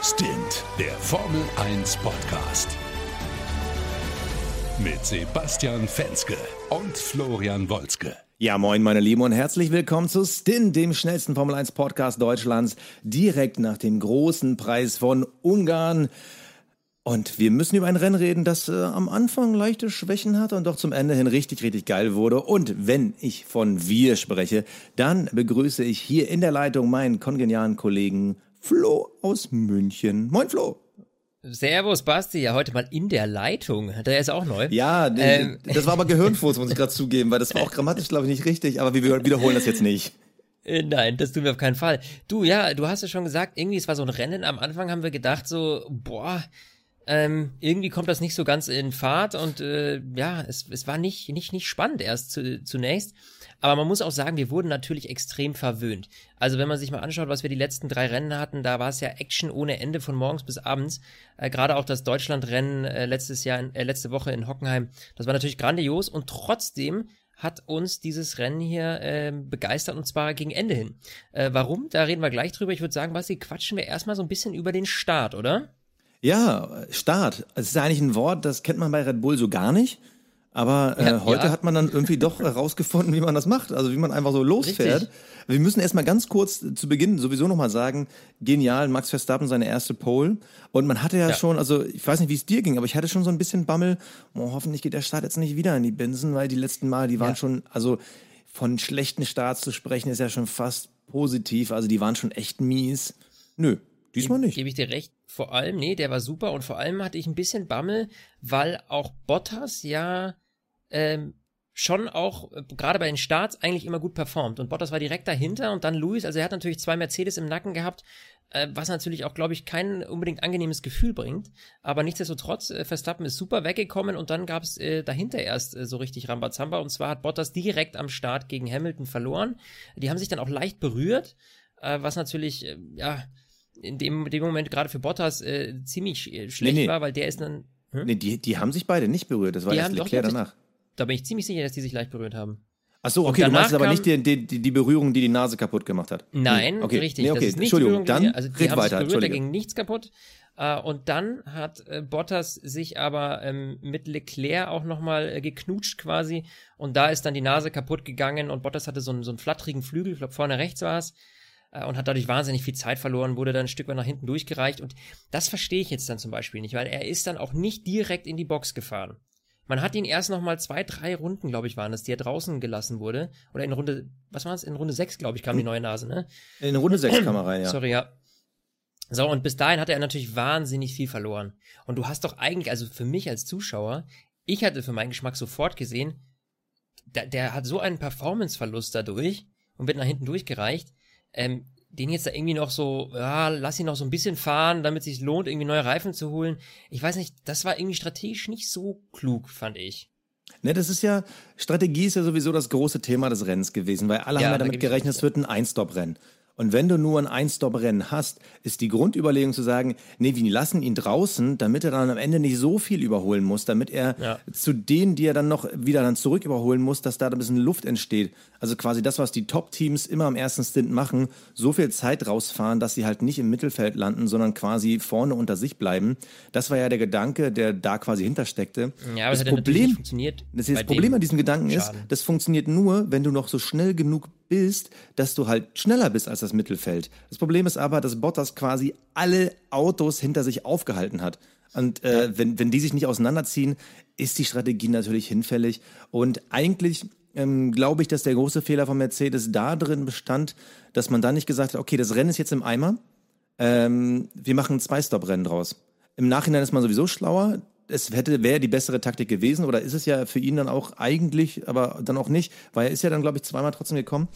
Stint, der Formel 1 Podcast. Mit Sebastian Fenske und Florian Wolzke. Ja, moin, meine Lieben, und herzlich willkommen zu Stint, dem schnellsten Formel 1 Podcast Deutschlands, direkt nach dem großen Preis von Ungarn. Und wir müssen über ein Rennen reden, das äh, am Anfang leichte Schwächen hatte und doch zum Ende hin richtig, richtig geil wurde. Und wenn ich von wir spreche, dann begrüße ich hier in der Leitung meinen kongenialen Kollegen Flo aus München. Moin, Flo. Servus, Basti, ja heute mal in der Leitung. Der ist auch neu. Ja, ähm. das war aber Gehirnfuß, muss ich gerade zugeben, weil das war auch grammatisch, glaube ich, nicht richtig, aber wir wiederholen das jetzt nicht. Äh, nein, das tun wir auf keinen Fall. Du, ja, du hast es schon gesagt, irgendwie, es war so ein Rennen. Am Anfang haben wir gedacht so, boah, ähm, irgendwie kommt das nicht so ganz in Fahrt und äh, ja, es, es war nicht, nicht, nicht spannend erst zu, zunächst. Aber man muss auch sagen, wir wurden natürlich extrem verwöhnt. Also wenn man sich mal anschaut, was wir die letzten drei Rennen hatten, da war es ja Action ohne Ende von morgens bis abends. Äh, Gerade auch das Deutschlandrennen äh, letztes Jahr, äh, letzte Woche in Hockenheim, das war natürlich grandios und trotzdem hat uns dieses Rennen hier äh, begeistert und zwar gegen Ende hin. Äh, warum? Da reden wir gleich drüber. Ich würde sagen, Basti, quatschen wir erstmal so ein bisschen über den Start, oder? Ja, Start. Es ist eigentlich ein Wort, das kennt man bei Red Bull so gar nicht. Aber äh, ja, heute ja. hat man dann irgendwie doch herausgefunden, wie man das macht. Also wie man einfach so losfährt. Richtig. Wir müssen erstmal ganz kurz zu Beginn sowieso nochmal sagen, genial, Max Verstappen seine erste Pole. Und man hatte ja, ja, schon, also ich weiß nicht, wie es dir ging, aber ich hatte schon so ein bisschen Bammel, oh, hoffentlich geht der Start jetzt nicht wieder in die Binsen, weil die letzten Mal, die waren schon, also von schlechten Starts zu sprechen, ist ja schon fast positiv. Also die waren schon echt mies. Nö, diesmal nicht. Gebe ich dir recht vor allem, nee, der war super und vor allem hatte ich ein bisschen Bammel, weil auch Bottas ja ähm, schon auch, äh, gerade bei den Starts, eigentlich immer gut performt. Und Bottas war direkt dahinter und dann Lewis, also er hat natürlich zwei Mercedes im Nacken gehabt, äh, was natürlich auch, glaube ich, kein unbedingt angenehmes Gefühl bringt. Aber nichtsdestotrotz, äh, Verstappen ist super weggekommen und dann gab es äh, dahinter erst äh, so richtig Rambazamba. Und zwar hat Bottas direkt am Start gegen Hamilton verloren. Die haben sich dann auch leicht berührt, äh, was natürlich, ja, in dem, dem Moment gerade für Bottas äh, ziemlich äh, schlecht nee, nee. war, weil der ist dann. Hm? Nee, die, die haben sich beide nicht berührt. Das war die erst Leclerc danach. Da bin ich ziemlich sicher, dass die sich leicht berührt haben. Ach so, okay, du meinst aber nicht die, die, die Berührung, die die Nase kaputt gemacht hat. Nein, okay. richtig. Nee, okay. Entschuldigung, dann die, also die haben weiter. Sich berührt, da ging nichts kaputt. Uh, und dann hat äh, Bottas sich aber ähm, mit Leclerc auch nochmal äh, geknutscht quasi. Und da ist dann die Nase kaputt gegangen und Bottas hatte so einen, so einen flatterigen Flügel, ich glaube vorne rechts war es. Äh, und hat dadurch wahnsinnig viel Zeit verloren, wurde dann ein Stück weit nach hinten durchgereicht. Und das verstehe ich jetzt dann zum Beispiel nicht, weil er ist dann auch nicht direkt in die Box gefahren. Man hat ihn erst noch mal zwei, drei Runden, glaube ich, waren es, die er draußen gelassen wurde. Oder in Runde, was war es? In Runde sechs, glaube ich, kam die neue Nase, ne? In Runde sechs kam er rein, ja. Sorry, ja. So, und bis dahin hatte er natürlich wahnsinnig viel verloren. Und du hast doch eigentlich, also für mich als Zuschauer, ich hatte für meinen Geschmack sofort gesehen, der, der hat so einen Performanceverlust dadurch und wird nach hinten durchgereicht ähm, den jetzt da irgendwie noch so, ja, lass ihn noch so ein bisschen fahren, damit es sich lohnt, irgendwie neue Reifen zu holen. Ich weiß nicht, das war irgendwie strategisch nicht so klug, fand ich. Ne, das ist ja, Strategie ist ja sowieso das große Thema des Rennens gewesen, weil alle ja, haben ja damit gerechnet, es wird ein Einstop-Rennen. Und wenn du nur ein Ein-Stop-Rennen hast, ist die Grundüberlegung zu sagen, nee, wir lassen ihn draußen, damit er dann am Ende nicht so viel überholen muss, damit er ja. zu denen, die er dann noch wieder dann zurück überholen muss, dass da ein bisschen Luft entsteht. Also quasi das, was die Top-Teams immer am ersten Stint machen, so viel Zeit rausfahren, dass sie halt nicht im Mittelfeld landen, sondern quasi vorne unter sich bleiben. Das war ja der Gedanke, der da quasi hintersteckte. Ja, aber das, das Problem, funktioniert. Das, das Problem an diesem Gedanken Schaden. ist, das funktioniert nur, wenn du noch so schnell genug bist, dass du halt schneller bist als das Mittelfeld. Das Problem ist aber, dass Bottas quasi alle Autos hinter sich aufgehalten hat. Und äh, wenn, wenn die sich nicht auseinanderziehen, ist die Strategie natürlich hinfällig. Und eigentlich ähm, glaube ich, dass der große Fehler von Mercedes da drin bestand, dass man da nicht gesagt hat, okay, das Rennen ist jetzt im Eimer, ähm, wir machen ein Zwei-Stop-Rennen draus. Im Nachhinein ist man sowieso schlauer. Es hätte wäre die bessere Taktik gewesen oder ist es ja für ihn dann auch eigentlich, aber dann auch nicht, weil er ist ja dann glaube ich zweimal trotzdem gekommen.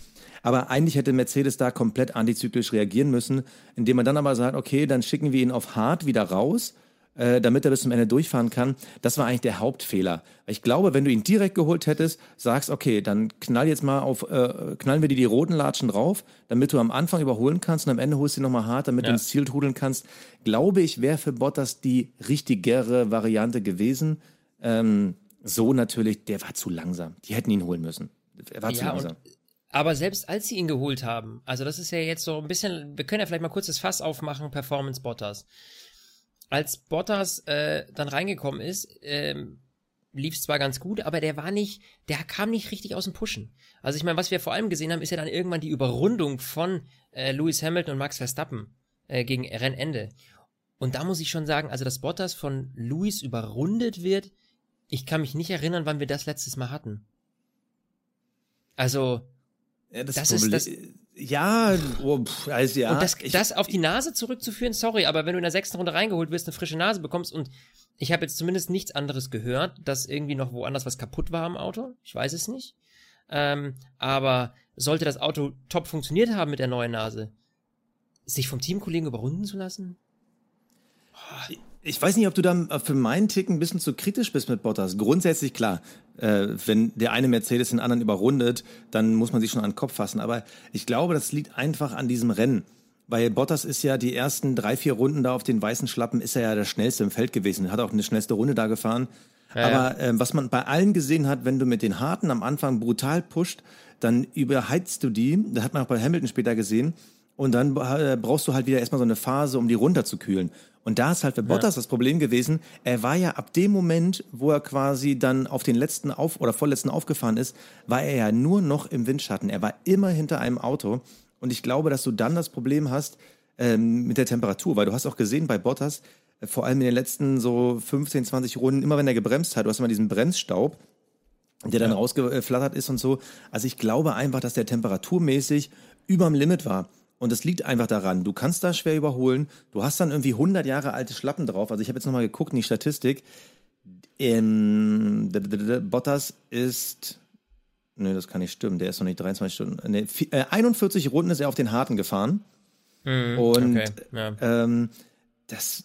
Aber eigentlich hätte Mercedes da komplett antizyklisch reagieren müssen, indem man dann aber sagt, okay, dann schicken wir ihn auf hart wieder raus äh, damit er bis zum Ende durchfahren kann. Das war eigentlich der Hauptfehler. Ich glaube, wenn du ihn direkt geholt hättest, sagst, okay, dann knall jetzt mal auf, äh, knallen wir dir die roten Latschen drauf, damit du am Anfang überholen kannst und am Ende holst du ihn nochmal hart, damit ja. du ins Ziel trudeln kannst. Glaube ich, wäre für Bottas die richtigere Variante gewesen. Ähm, so natürlich, der war zu langsam. Die hätten ihn holen müssen. Er war ja, zu langsam Aber selbst als sie ihn geholt haben, also das ist ja jetzt so ein bisschen, wir können ja vielleicht mal kurz das Fass aufmachen, Performance Bottas. Als Bottas äh, dann reingekommen ist, ähm, lief es zwar ganz gut, aber der war nicht, der kam nicht richtig aus dem Pushen. Also ich meine, was wir vor allem gesehen haben, ist ja dann irgendwann die Überrundung von äh, Lewis Hamilton und Max Verstappen äh, gegen Rennende. Und da muss ich schon sagen, also dass Bottas von Lewis überrundet wird, ich kann mich nicht erinnern, wann wir das letztes Mal hatten. Also, ja, das, das ist das. Ja, oh, pff, also ja. Und das, das auf die Nase zurückzuführen, sorry, aber wenn du in der sechsten Runde reingeholt wirst, eine frische Nase bekommst und ich habe jetzt zumindest nichts anderes gehört, dass irgendwie noch woanders was kaputt war am Auto. Ich weiß es nicht. Ähm, aber sollte das Auto top funktioniert haben mit der neuen Nase, sich vom Teamkollegen überrunden zu lassen? Oh. Ich weiß nicht, ob du da für meinen Tick ein bisschen zu kritisch bist mit Bottas. Grundsätzlich klar, äh, wenn der eine Mercedes den anderen überrundet, dann muss man sich schon an den Kopf fassen. Aber ich glaube, das liegt einfach an diesem Rennen. Weil Bottas ist ja die ersten drei, vier Runden da auf den weißen Schlappen, ist er ja der schnellste im Feld gewesen. Hat auch eine schnellste Runde da gefahren. Ja, Aber äh, was man bei allen gesehen hat, wenn du mit den Harten am Anfang brutal pusht, dann überheizt du die. Das hat man auch bei Hamilton später gesehen. Und dann äh, brauchst du halt wieder erstmal so eine Phase, um die runterzukühlen. Und da ist halt für Bottas ja. das Problem gewesen, er war ja ab dem Moment, wo er quasi dann auf den letzten auf oder vorletzten aufgefahren ist, war er ja nur noch im Windschatten. Er war immer hinter einem Auto. Und ich glaube, dass du dann das Problem hast ähm, mit der Temperatur, weil du hast auch gesehen bei Bottas, äh, vor allem in den letzten so 15, 20 Runden, immer wenn er gebremst hat, du hast immer diesen Bremsstaub, der dann ja. rausgeflattert ist und so. Also ich glaube einfach, dass der temperaturmäßig überm Limit war. Und das liegt einfach daran, du kannst da schwer überholen. Du hast dann irgendwie 100 Jahre alte Schlappen drauf. Also ich habe jetzt nochmal geguckt in die Statistik. Ähm, Bottas ist, nee, das kann nicht stimmen. Der ist noch nicht 23 Stunden. Nee, 41 äh, Runden ist er auf den Harten gefahren. Mhm, und okay, ja. ähm, das,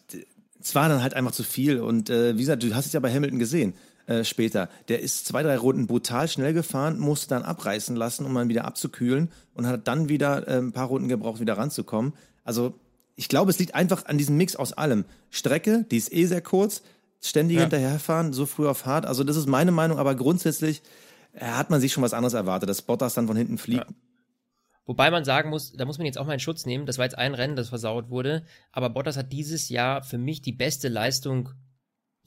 das war dann halt einfach zu viel. Und äh, wie gesagt, du hast es ja bei Hamilton gesehen. Äh, später. Der ist zwei, drei Runden brutal schnell gefahren, musste dann abreißen lassen, um dann wieder abzukühlen und hat dann wieder äh, ein paar Runden gebraucht, wieder ranzukommen. Also ich glaube, es liegt einfach an diesem Mix aus allem. Strecke, die ist eh sehr kurz, ständig ja. hinterherfahren, so früh auf hart. Also das ist meine Meinung, aber grundsätzlich äh, hat man sich schon was anderes erwartet, dass Bottas dann von hinten fliegt. Ja. Wobei man sagen muss, da muss man jetzt auch mal in Schutz nehmen, das war jetzt ein Rennen, das versaut wurde, aber Bottas hat dieses Jahr für mich die beste Leistung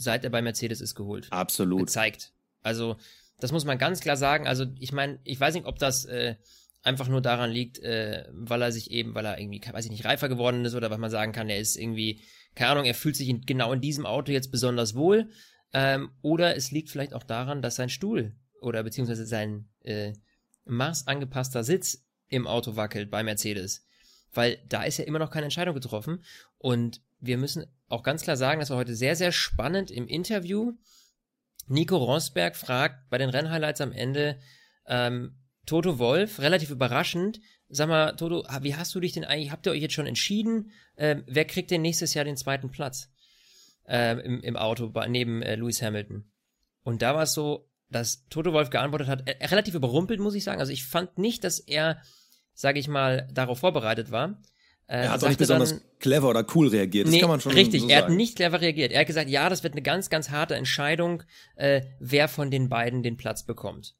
seit er bei Mercedes ist, geholt. Absolut. Gezeigt. Also, das muss man ganz klar sagen. Also, ich meine, ich weiß nicht, ob das äh, einfach nur daran liegt, äh, weil er sich eben, weil er irgendwie, weiß ich nicht, reifer geworden ist oder weil man sagen kann, er ist irgendwie, keine Ahnung, er fühlt sich in, genau in diesem Auto jetzt besonders wohl. Ähm, oder es liegt vielleicht auch daran, dass sein Stuhl oder beziehungsweise sein äh, Mars angepasster Sitz im Auto wackelt bei Mercedes. Weil da ist ja immer noch keine Entscheidung getroffen. Und wir müssen auch ganz klar sagen, das war heute sehr, sehr spannend im Interview. Nico Rosberg fragt bei den Rennhighlights am Ende ähm, Toto Wolf, relativ überraschend, sag mal, Toto, wie hast du dich denn eigentlich, habt ihr euch jetzt schon entschieden, ähm, wer kriegt denn nächstes Jahr den zweiten Platz ähm, im, im Auto neben äh, Lewis Hamilton? Und da war es so, dass Toto Wolf geantwortet hat, äh, relativ überrumpelt, muss ich sagen. Also ich fand nicht, dass er, sage ich mal, darauf vorbereitet war. Äh, er hat auch nicht besonders dann, clever oder cool reagiert. Das nee, kann man schon Richtig, so er sagen. hat nicht clever reagiert. Er hat gesagt, ja, das wird eine ganz, ganz harte Entscheidung, äh, wer von den beiden den Platz bekommt.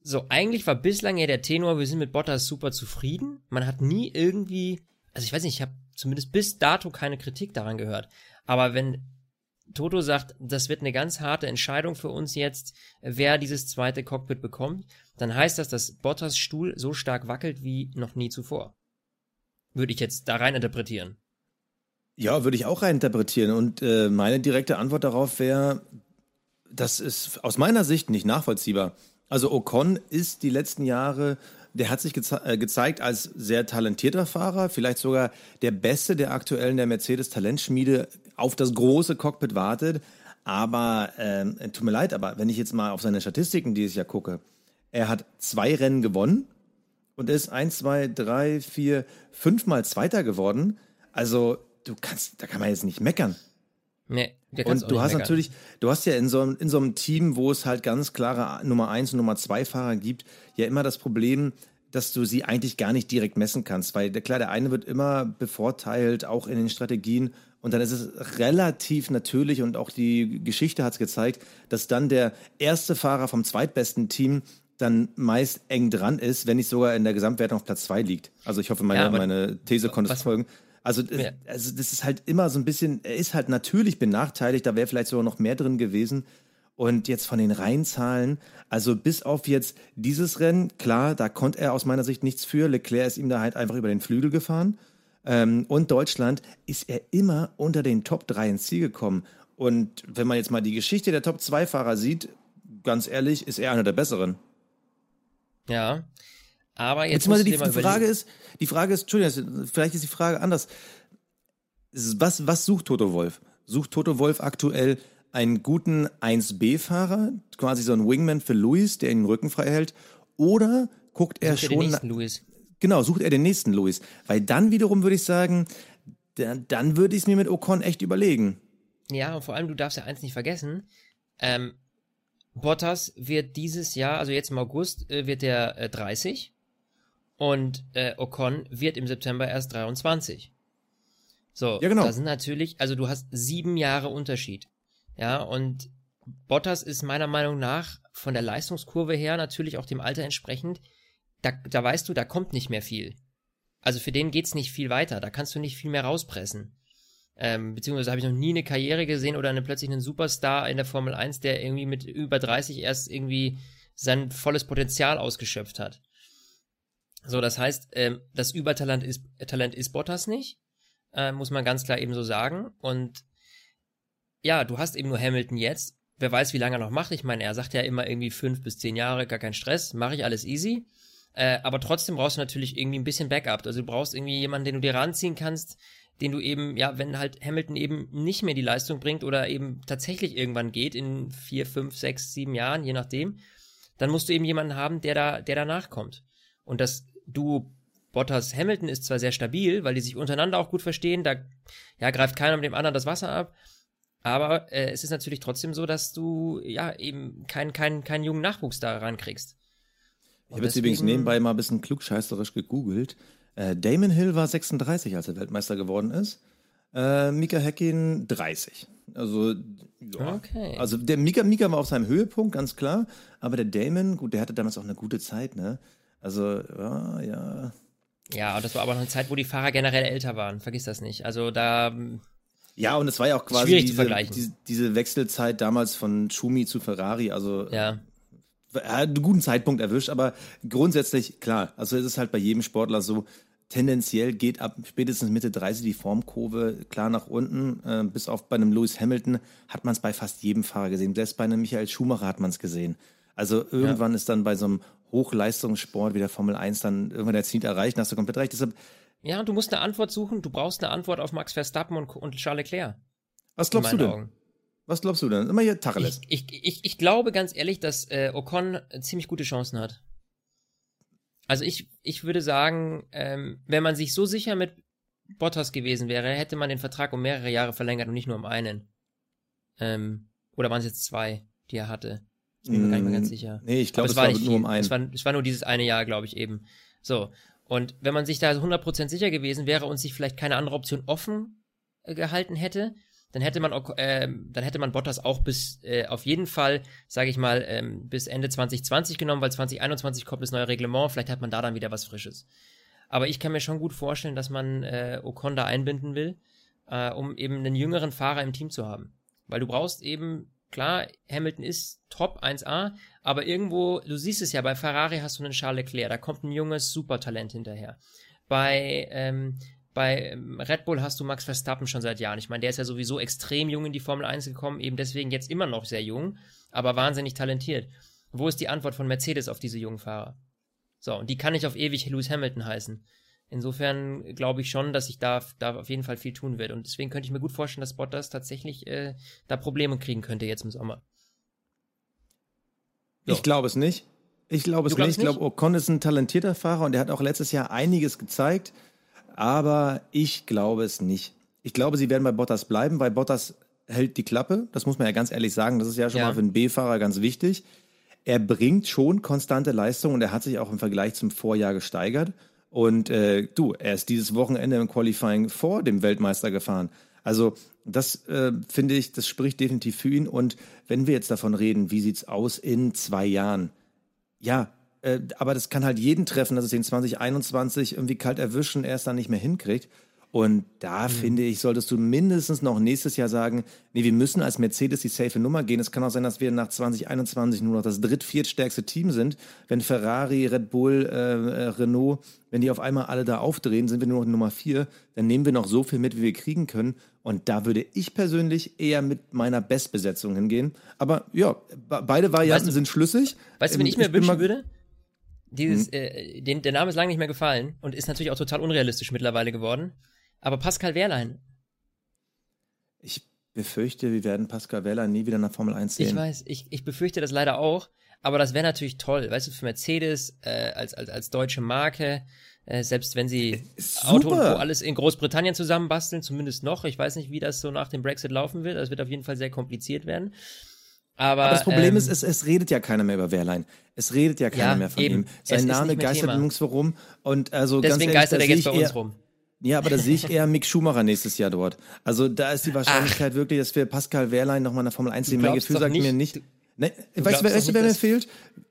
So, eigentlich war bislang ja der Tenor, wir sind mit Bottas super zufrieden. Man hat nie irgendwie, also ich weiß nicht, ich habe zumindest bis dato keine Kritik daran gehört. Aber wenn Toto sagt, das wird eine ganz harte Entscheidung für uns jetzt, wer dieses zweite Cockpit bekommt, dann heißt das, dass Bottas Stuhl so stark wackelt wie noch nie zuvor würde ich jetzt da rein interpretieren. Ja, würde ich auch rein interpretieren. Und äh, meine direkte Antwort darauf wäre, das ist aus meiner Sicht nicht nachvollziehbar. Also Ocon ist die letzten Jahre, der hat sich geze äh, gezeigt als sehr talentierter Fahrer, vielleicht sogar der Beste, der aktuell in der Mercedes Talentschmiede auf das große Cockpit wartet. Aber ähm, tut mir leid, aber wenn ich jetzt mal auf seine Statistiken dieses Jahr gucke, er hat zwei Rennen gewonnen, und ist eins, zwei, drei, vier, fünfmal Zweiter geworden. Also, du kannst, da kann man jetzt nicht meckern. Nee, der und du hast meckern. natürlich, du hast ja in so, in so einem Team, wo es halt ganz klare Nummer eins und Nummer zwei Fahrer gibt, ja immer das Problem, dass du sie eigentlich gar nicht direkt messen kannst, weil klar, der eine wird immer bevorteilt, auch in den Strategien. Und dann ist es relativ natürlich und auch die Geschichte hat es gezeigt, dass dann der erste Fahrer vom zweitbesten Team dann meist eng dran ist, wenn nicht sogar in der Gesamtwertung auf Platz 2 liegt. Also ich hoffe, meine, ja, meine These konnte es folgen. Also, ja. also das ist halt immer so ein bisschen, er ist halt natürlich benachteiligt, da wäre vielleicht sogar noch mehr drin gewesen. Und jetzt von den Reihenzahlen, also bis auf jetzt dieses Rennen, klar, da konnte er aus meiner Sicht nichts für. Leclerc ist ihm da halt einfach über den Flügel gefahren. Ähm, und Deutschland ist er immer unter den Top 3 ins Ziel gekommen. Und wenn man jetzt mal die Geschichte der Top 2 Fahrer sieht, ganz ehrlich, ist er einer der besseren. Ja. Aber jetzt. Beziehungsweise die, die Frage ist, die Frage ist, Entschuldigung, vielleicht ist die Frage anders. Was, was sucht Toto Wolf? Sucht Toto Wolf aktuell einen guten 1B-Fahrer, quasi so ein Wingman für Luis, der ihn den Rücken frei hält? Oder guckt er sucht schon. Er den nächsten Luis. Genau, sucht er den nächsten Luis. Weil dann wiederum würde ich sagen, dann, dann würde ich es mir mit Ocon echt überlegen. Ja, und vor allem, du darfst ja eins nicht vergessen. Ähm, Bottas wird dieses Jahr, also jetzt im August, äh, wird äh, 30 und äh, Ocon wird im September erst 23. So, ja, genau. da sind natürlich, also du hast sieben Jahre Unterschied. Ja, und Bottas ist meiner Meinung nach von der Leistungskurve her natürlich auch dem Alter entsprechend, da, da weißt du, da kommt nicht mehr viel. Also für den geht's nicht viel weiter, da kannst du nicht viel mehr rauspressen. Ähm, beziehungsweise habe ich noch nie eine Karriere gesehen oder eine, plötzlich einen Superstar in der Formel 1, der irgendwie mit über 30 erst irgendwie sein volles Potenzial ausgeschöpft hat. So, das heißt, ähm, das Übertalent ist, Talent ist Bottas nicht, äh, muss man ganz klar eben so sagen. Und ja, du hast eben nur Hamilton jetzt. Wer weiß, wie lange er noch macht. Ich meine, er sagt ja immer irgendwie fünf bis zehn Jahre, gar kein Stress, mache ich alles easy. Äh, aber trotzdem brauchst du natürlich irgendwie ein bisschen Backup. Also du brauchst irgendwie jemanden, den du dir ranziehen kannst, den du eben, ja, wenn halt Hamilton eben nicht mehr die Leistung bringt oder eben tatsächlich irgendwann geht in vier, fünf, sechs, sieben Jahren, je nachdem, dann musst du eben jemanden haben, der da, der danach kommt. Und das Duo Bottas Hamilton ist zwar sehr stabil, weil die sich untereinander auch gut verstehen, da ja, greift keiner mit dem anderen das Wasser ab, aber äh, es ist natürlich trotzdem so, dass du ja eben keinen keinen keinen jungen Nachwuchs da rankriegst. Ich habe jetzt übrigens nebenbei mal ein bisschen klugscheißerisch gegoogelt. Äh, Damon Hill war 36, als er Weltmeister geworden ist. Äh, Mika Häkkinen 30. Also, ja. Okay. Also der Mika, Mika war auf seinem Höhepunkt, ganz klar. Aber der Damon, gut, der hatte damals auch eine gute Zeit, ne? Also, ja, ja. Ja, und das war aber noch eine Zeit, wo die Fahrer generell älter waren. Vergiss das nicht. Also da. Ja, und es war ja auch quasi diese, diese, diese, Wechselzeit damals von Schumi zu Ferrari. Also ja einen guten Zeitpunkt erwischt, aber grundsätzlich, klar, also es ist halt bei jedem Sportler so, tendenziell geht ab spätestens Mitte 30 die Formkurve klar nach unten. Äh, bis auf bei einem Lewis Hamilton hat man es bei fast jedem Fahrer gesehen. Selbst bei einem Michael Schumacher hat man es gesehen. Also irgendwann ja. ist dann bei so einem Hochleistungssport wie der Formel 1 dann irgendwann der Ziel erreicht, hast du komplett recht. Deshalb, ja, du musst eine Antwort suchen. Du brauchst eine Antwort auf Max Verstappen und, und Charles Leclerc. Was glaubst du denn? Augen. Was glaubst du denn? Immer hier Tacheles. Ich, ich, ich, ich glaube ganz ehrlich, dass äh, Ocon ziemlich gute Chancen hat. Also ich, ich würde sagen, ähm, wenn man sich so sicher mit Bottas gewesen wäre, hätte man den Vertrag um mehrere Jahre verlängert und nicht nur um einen. Ähm, oder waren es jetzt zwei, die er hatte? Ich bin mir gar nicht mehr ganz mm, sicher. Nee, ich glaube, es, es war, nicht nur um einen. Es war, es war nur dieses eine Jahr, glaube ich, eben. So. Und wenn man sich da 100% sicher gewesen wäre und sich vielleicht keine andere Option offen äh, gehalten hätte, dann hätte man äh, dann hätte man Bottas auch bis äh, auf jeden Fall, sage ich mal, ähm, bis Ende 2020 genommen, weil 2021 kommt das neue Reglement, vielleicht hat man da dann wieder was Frisches. Aber ich kann mir schon gut vorstellen, dass man äh, Ocon da einbinden will, äh, um eben einen jüngeren Fahrer im Team zu haben. Weil du brauchst eben, klar, Hamilton ist Top 1A, aber irgendwo, du siehst es ja, bei Ferrari hast du einen Charles Leclerc, da kommt ein junges Supertalent hinterher. Bei ähm, bei ähm, Red Bull hast du Max Verstappen schon seit Jahren. Ich meine, der ist ja sowieso extrem jung in die Formel 1 gekommen, eben deswegen jetzt immer noch sehr jung, aber wahnsinnig talentiert. Wo ist die Antwort von Mercedes auf diese jungen Fahrer? So, und die kann nicht auf ewig Lewis Hamilton heißen. Insofern glaube ich schon, dass sich da, da auf jeden Fall viel tun wird. Und deswegen könnte ich mir gut vorstellen, dass Bottas tatsächlich äh, da Probleme kriegen könnte jetzt im Sommer. So. Ich glaube es nicht. Ich glaube es nicht. Ich glaube, Ocon ist ein talentierter Fahrer und er hat auch letztes Jahr einiges gezeigt aber ich glaube es nicht. Ich glaube, sie werden bei Bottas bleiben, weil Bottas hält die Klappe. Das muss man ja ganz ehrlich sagen. Das ist ja schon ja. mal für einen B-Fahrer ganz wichtig. Er bringt schon konstante Leistung und er hat sich auch im Vergleich zum Vorjahr gesteigert. Und äh, du, er ist dieses Wochenende im Qualifying vor dem Weltmeister gefahren. Also das äh, finde ich, das spricht definitiv für ihn. Und wenn wir jetzt davon reden, wie sieht's aus in zwei Jahren? Ja, äh, aber das kann halt jeden treffen, dass es den 2021 irgendwie kalt erwischen, er es dann nicht mehr hinkriegt. Und da mhm. finde ich, solltest du mindestens noch nächstes Jahr sagen, nee, wir müssen als Mercedes die safe Nummer gehen. Es kann auch sein, dass wir nach 2021 nur noch das dritt-, viertstärkste Team sind. Wenn Ferrari, Red Bull, äh, äh, Renault, wenn die auf einmal alle da aufdrehen, sind wir nur noch Nummer vier. Dann nehmen wir noch so viel mit, wie wir kriegen können. Und da würde ich persönlich eher mit meiner Bestbesetzung hingehen. Aber ja, beide Varianten weißt du, sind schlüssig. Weißt du, wenn ähm, ich mir wünschen würde? Dieses, hm. äh, den, der Name ist lange nicht mehr gefallen und ist natürlich auch total unrealistisch mittlerweile geworden. Aber Pascal Wehrlein. Ich befürchte, wir werden Pascal Wehrlein nie wieder in der Formel 1 sehen. Ich weiß, ich, ich befürchte das leider auch. Aber das wäre natürlich toll, weißt du, für Mercedes äh, als, als, als deutsche Marke, äh, selbst wenn sie Super. Auto und Co. alles in Großbritannien zusammenbasteln, zumindest noch. Ich weiß nicht, wie das so nach dem Brexit laufen wird. Das wird auf jeden Fall sehr kompliziert werden. Aber, Aber, das Problem ähm, ist, es, es redet ja keiner mehr über Wehrlein. Es redet ja keiner ja, mehr von eben. ihm. Sein Name geistert nirgendwo rum. Und also Deswegen ganz ehrlich, geistert er jetzt bei uns rum. Ja, aber da sehe ich eher Mick Schumacher nächstes Jahr dort. Also da ist die Wahrscheinlichkeit Ach. wirklich, dass wir Pascal Wehrlein nochmal in der Formel 1 sehen. Mein Gefühl sagt nicht, mir nicht. Ne, weißt du, weißt du, wer mir fehlt?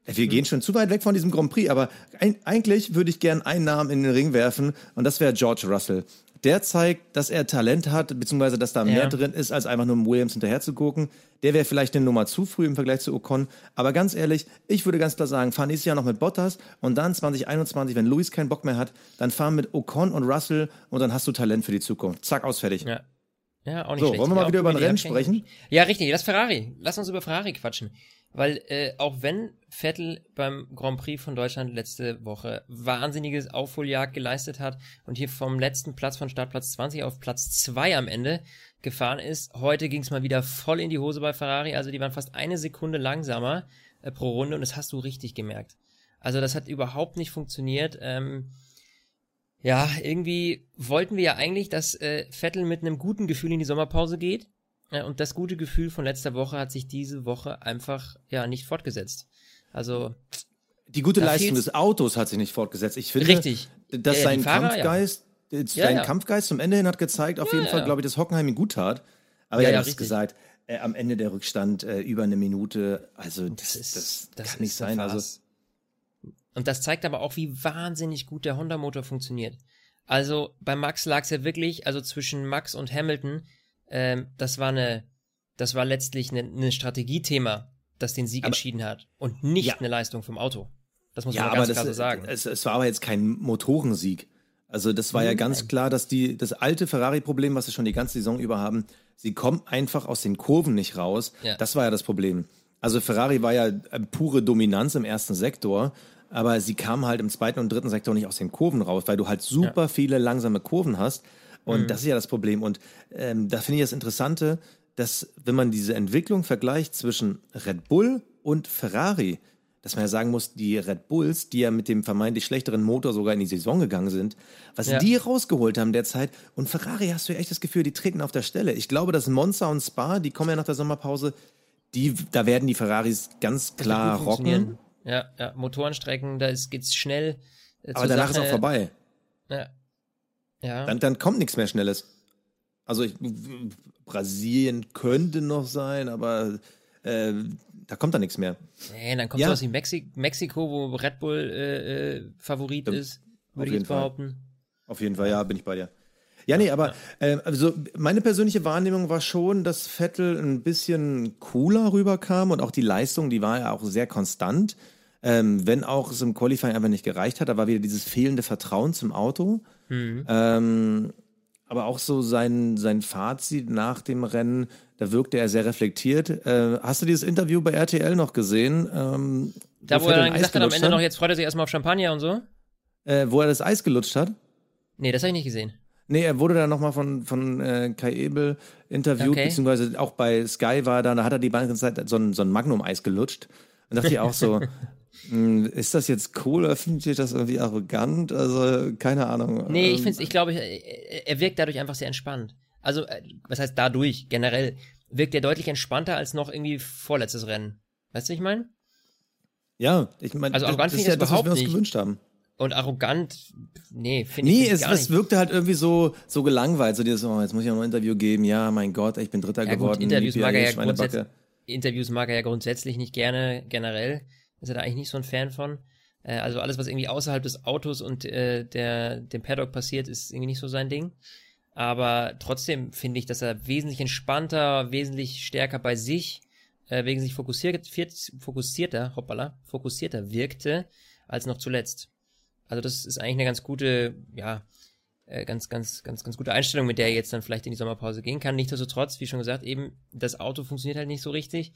Wir gehen schon zu weit weg von diesem Grand Prix, aber ein, eigentlich würde ich gern einen Namen in den Ring werfen und das wäre George Russell der zeigt, dass er Talent hat, beziehungsweise dass da mehr ja. drin ist, als einfach nur Williams hinterher zu gucken. Der wäre vielleicht eine Nummer zu früh im Vergleich zu Ocon. Aber ganz ehrlich, ich würde ganz klar sagen, fahren nächstes Jahr noch mit Bottas und dann 2021, wenn Luis keinen Bock mehr hat, dann fahren mit Ocon und Russell und dann hast du Talent für die Zukunft. Zack, aus, fertig. Ja. Ja, auch nicht so, schlecht. wollen wir mal wieder über ein Rennen sprechen? Ja, richtig. Das Ferrari. Lass uns über Ferrari quatschen. Weil äh, auch wenn Vettel beim Grand Prix von Deutschland letzte Woche wahnsinniges Aufholjagd geleistet hat und hier vom letzten Platz von Startplatz 20 auf Platz 2 am Ende gefahren ist, heute ging es mal wieder voll in die Hose bei Ferrari. Also die waren fast eine Sekunde langsamer äh, pro Runde und das hast du richtig gemerkt. Also das hat überhaupt nicht funktioniert. Ähm, ja, irgendwie wollten wir ja eigentlich, dass äh, Vettel mit einem guten Gefühl in die Sommerpause geht ja, und das gute Gefühl von letzter Woche hat sich diese Woche einfach ja nicht fortgesetzt. Also die gute Leistung des Autos hat sich nicht fortgesetzt. Ich finde, Richtig. dass ja, sein Fahrer, Kampfgeist, ja. sein ja, Kampfgeist zum Ende hin hat gezeigt, auf jeden Fall, glaube ich, dass Hockenheim ihm gut tat. Aber ja, ja, hast gesagt, äh, am Ende der Rückstand äh, über eine Minute, also das, das, ist, das, das kann nicht sein. Also und das zeigt aber auch, wie wahnsinnig gut der Honda-Motor funktioniert. Also bei Max lag es ja wirklich, also zwischen Max und Hamilton, ähm, das war eine, das war letztlich ein ne, Strategiethema, das den Sieg aber, entschieden hat und nicht ja. eine Leistung vom Auto. Das muss ja, man ganz klar so sagen. Es, es, war aber jetzt kein Motorensieg. Also das war mhm, ja ganz nein. klar, dass die das alte Ferrari-Problem, was sie schon die ganze Saison über haben, sie kommen einfach aus den Kurven nicht raus. Ja. Das war ja das Problem. Also Ferrari war ja äh, pure Dominanz im ersten Sektor, aber sie kamen halt im zweiten und dritten Sektor nicht aus den Kurven raus, weil du halt super ja. viele langsame Kurven hast. Und mhm. das ist ja das Problem. Und ähm, da finde ich das Interessante, dass wenn man diese Entwicklung vergleicht zwischen Red Bull und Ferrari, dass man ja sagen muss, die Red Bulls, die ja mit dem vermeintlich schlechteren Motor sogar in die Saison gegangen sind, was ja. die rausgeholt haben derzeit. Und Ferrari hast du ja echt das Gefühl, die treten auf der Stelle. Ich glaube, dass Monza und Spa, die kommen ja nach der Sommerpause, die, da werden die Ferraris ganz klar rocken. Ja, ja, Motorenstrecken, da geht's schnell. Äh, Aber danach Sache. ist auch vorbei. Ja, ja. Dann, dann kommt nichts mehr Schnelles. Also ich, Brasilien könnte noch sein, aber äh, da kommt dann nichts mehr. Nee, dann kommt ja. sowas wie Mexi Mexiko, wo Red Bull äh, äh, Favorit Stimmt. ist, würde ich jetzt behaupten. Fall. Auf jeden Fall, ja, bin ich bei dir. Ja, nee, aber äh, also meine persönliche Wahrnehmung war schon, dass Vettel ein bisschen cooler rüberkam und auch die Leistung, die war ja auch sehr konstant. Ähm, wenn auch es im Qualifying einfach nicht gereicht hat, da war wieder dieses fehlende Vertrauen zum Auto. Mhm. Ähm, aber auch so sein, sein Fazit nach dem Rennen, da wirkte er sehr reflektiert. Äh, hast du dieses Interview bei RTL noch gesehen? Ähm, da, wo, er dann gesagt hat, am Ende hat? noch, jetzt freut er sich erstmal auf Champagner und so? Äh, wo er das Eis gelutscht hat? Nee, das habe ich nicht gesehen. Nee, er wurde dann nochmal von, von äh, Kai Ebel interviewt, okay. beziehungsweise auch bei Sky war er da, da hat er die ganze Zeit so ein, so ein Magnum-Eis gelutscht. Und dachte ich auch so, ist das jetzt cool oder findet ihr das irgendwie arrogant? Also, keine Ahnung. Nee, ich ähm, finde ich glaube, er wirkt dadurch einfach sehr entspannt. Also, äh, was heißt dadurch? Generell wirkt er deutlich entspannter als noch irgendwie vorletztes Rennen. Weißt du, was ich meine? Ja, ich meine, also arrogant finde ich das, das was wir uns nicht. gewünscht haben. Und arrogant, nee, finde nee, ich es, es wirkte halt irgendwie so, so gelangweilt. So dieses, oh, jetzt muss ich noch ein Interview geben. Ja, mein Gott, ich bin Dritter ja, geworden. Gut, Interviews, mag er ja Interviews mag er ja grundsätzlich nicht gerne, generell. Ist er da eigentlich nicht so ein Fan von. Äh, also alles, was irgendwie außerhalb des Autos und äh, der, dem Paddock passiert, ist irgendwie nicht so sein Ding. Aber trotzdem finde ich, dass er wesentlich entspannter, wesentlich stärker bei sich, äh, wesentlich fokussiert, fokussierter, hoppala, fokussierter wirkte, als noch zuletzt. Also das ist eigentlich eine ganz gute, ja, äh, ganz, ganz, ganz, ganz gute Einstellung, mit der er jetzt dann vielleicht in die Sommerpause gehen kann. Nichtsdestotrotz, wie schon gesagt, eben das Auto funktioniert halt nicht so richtig.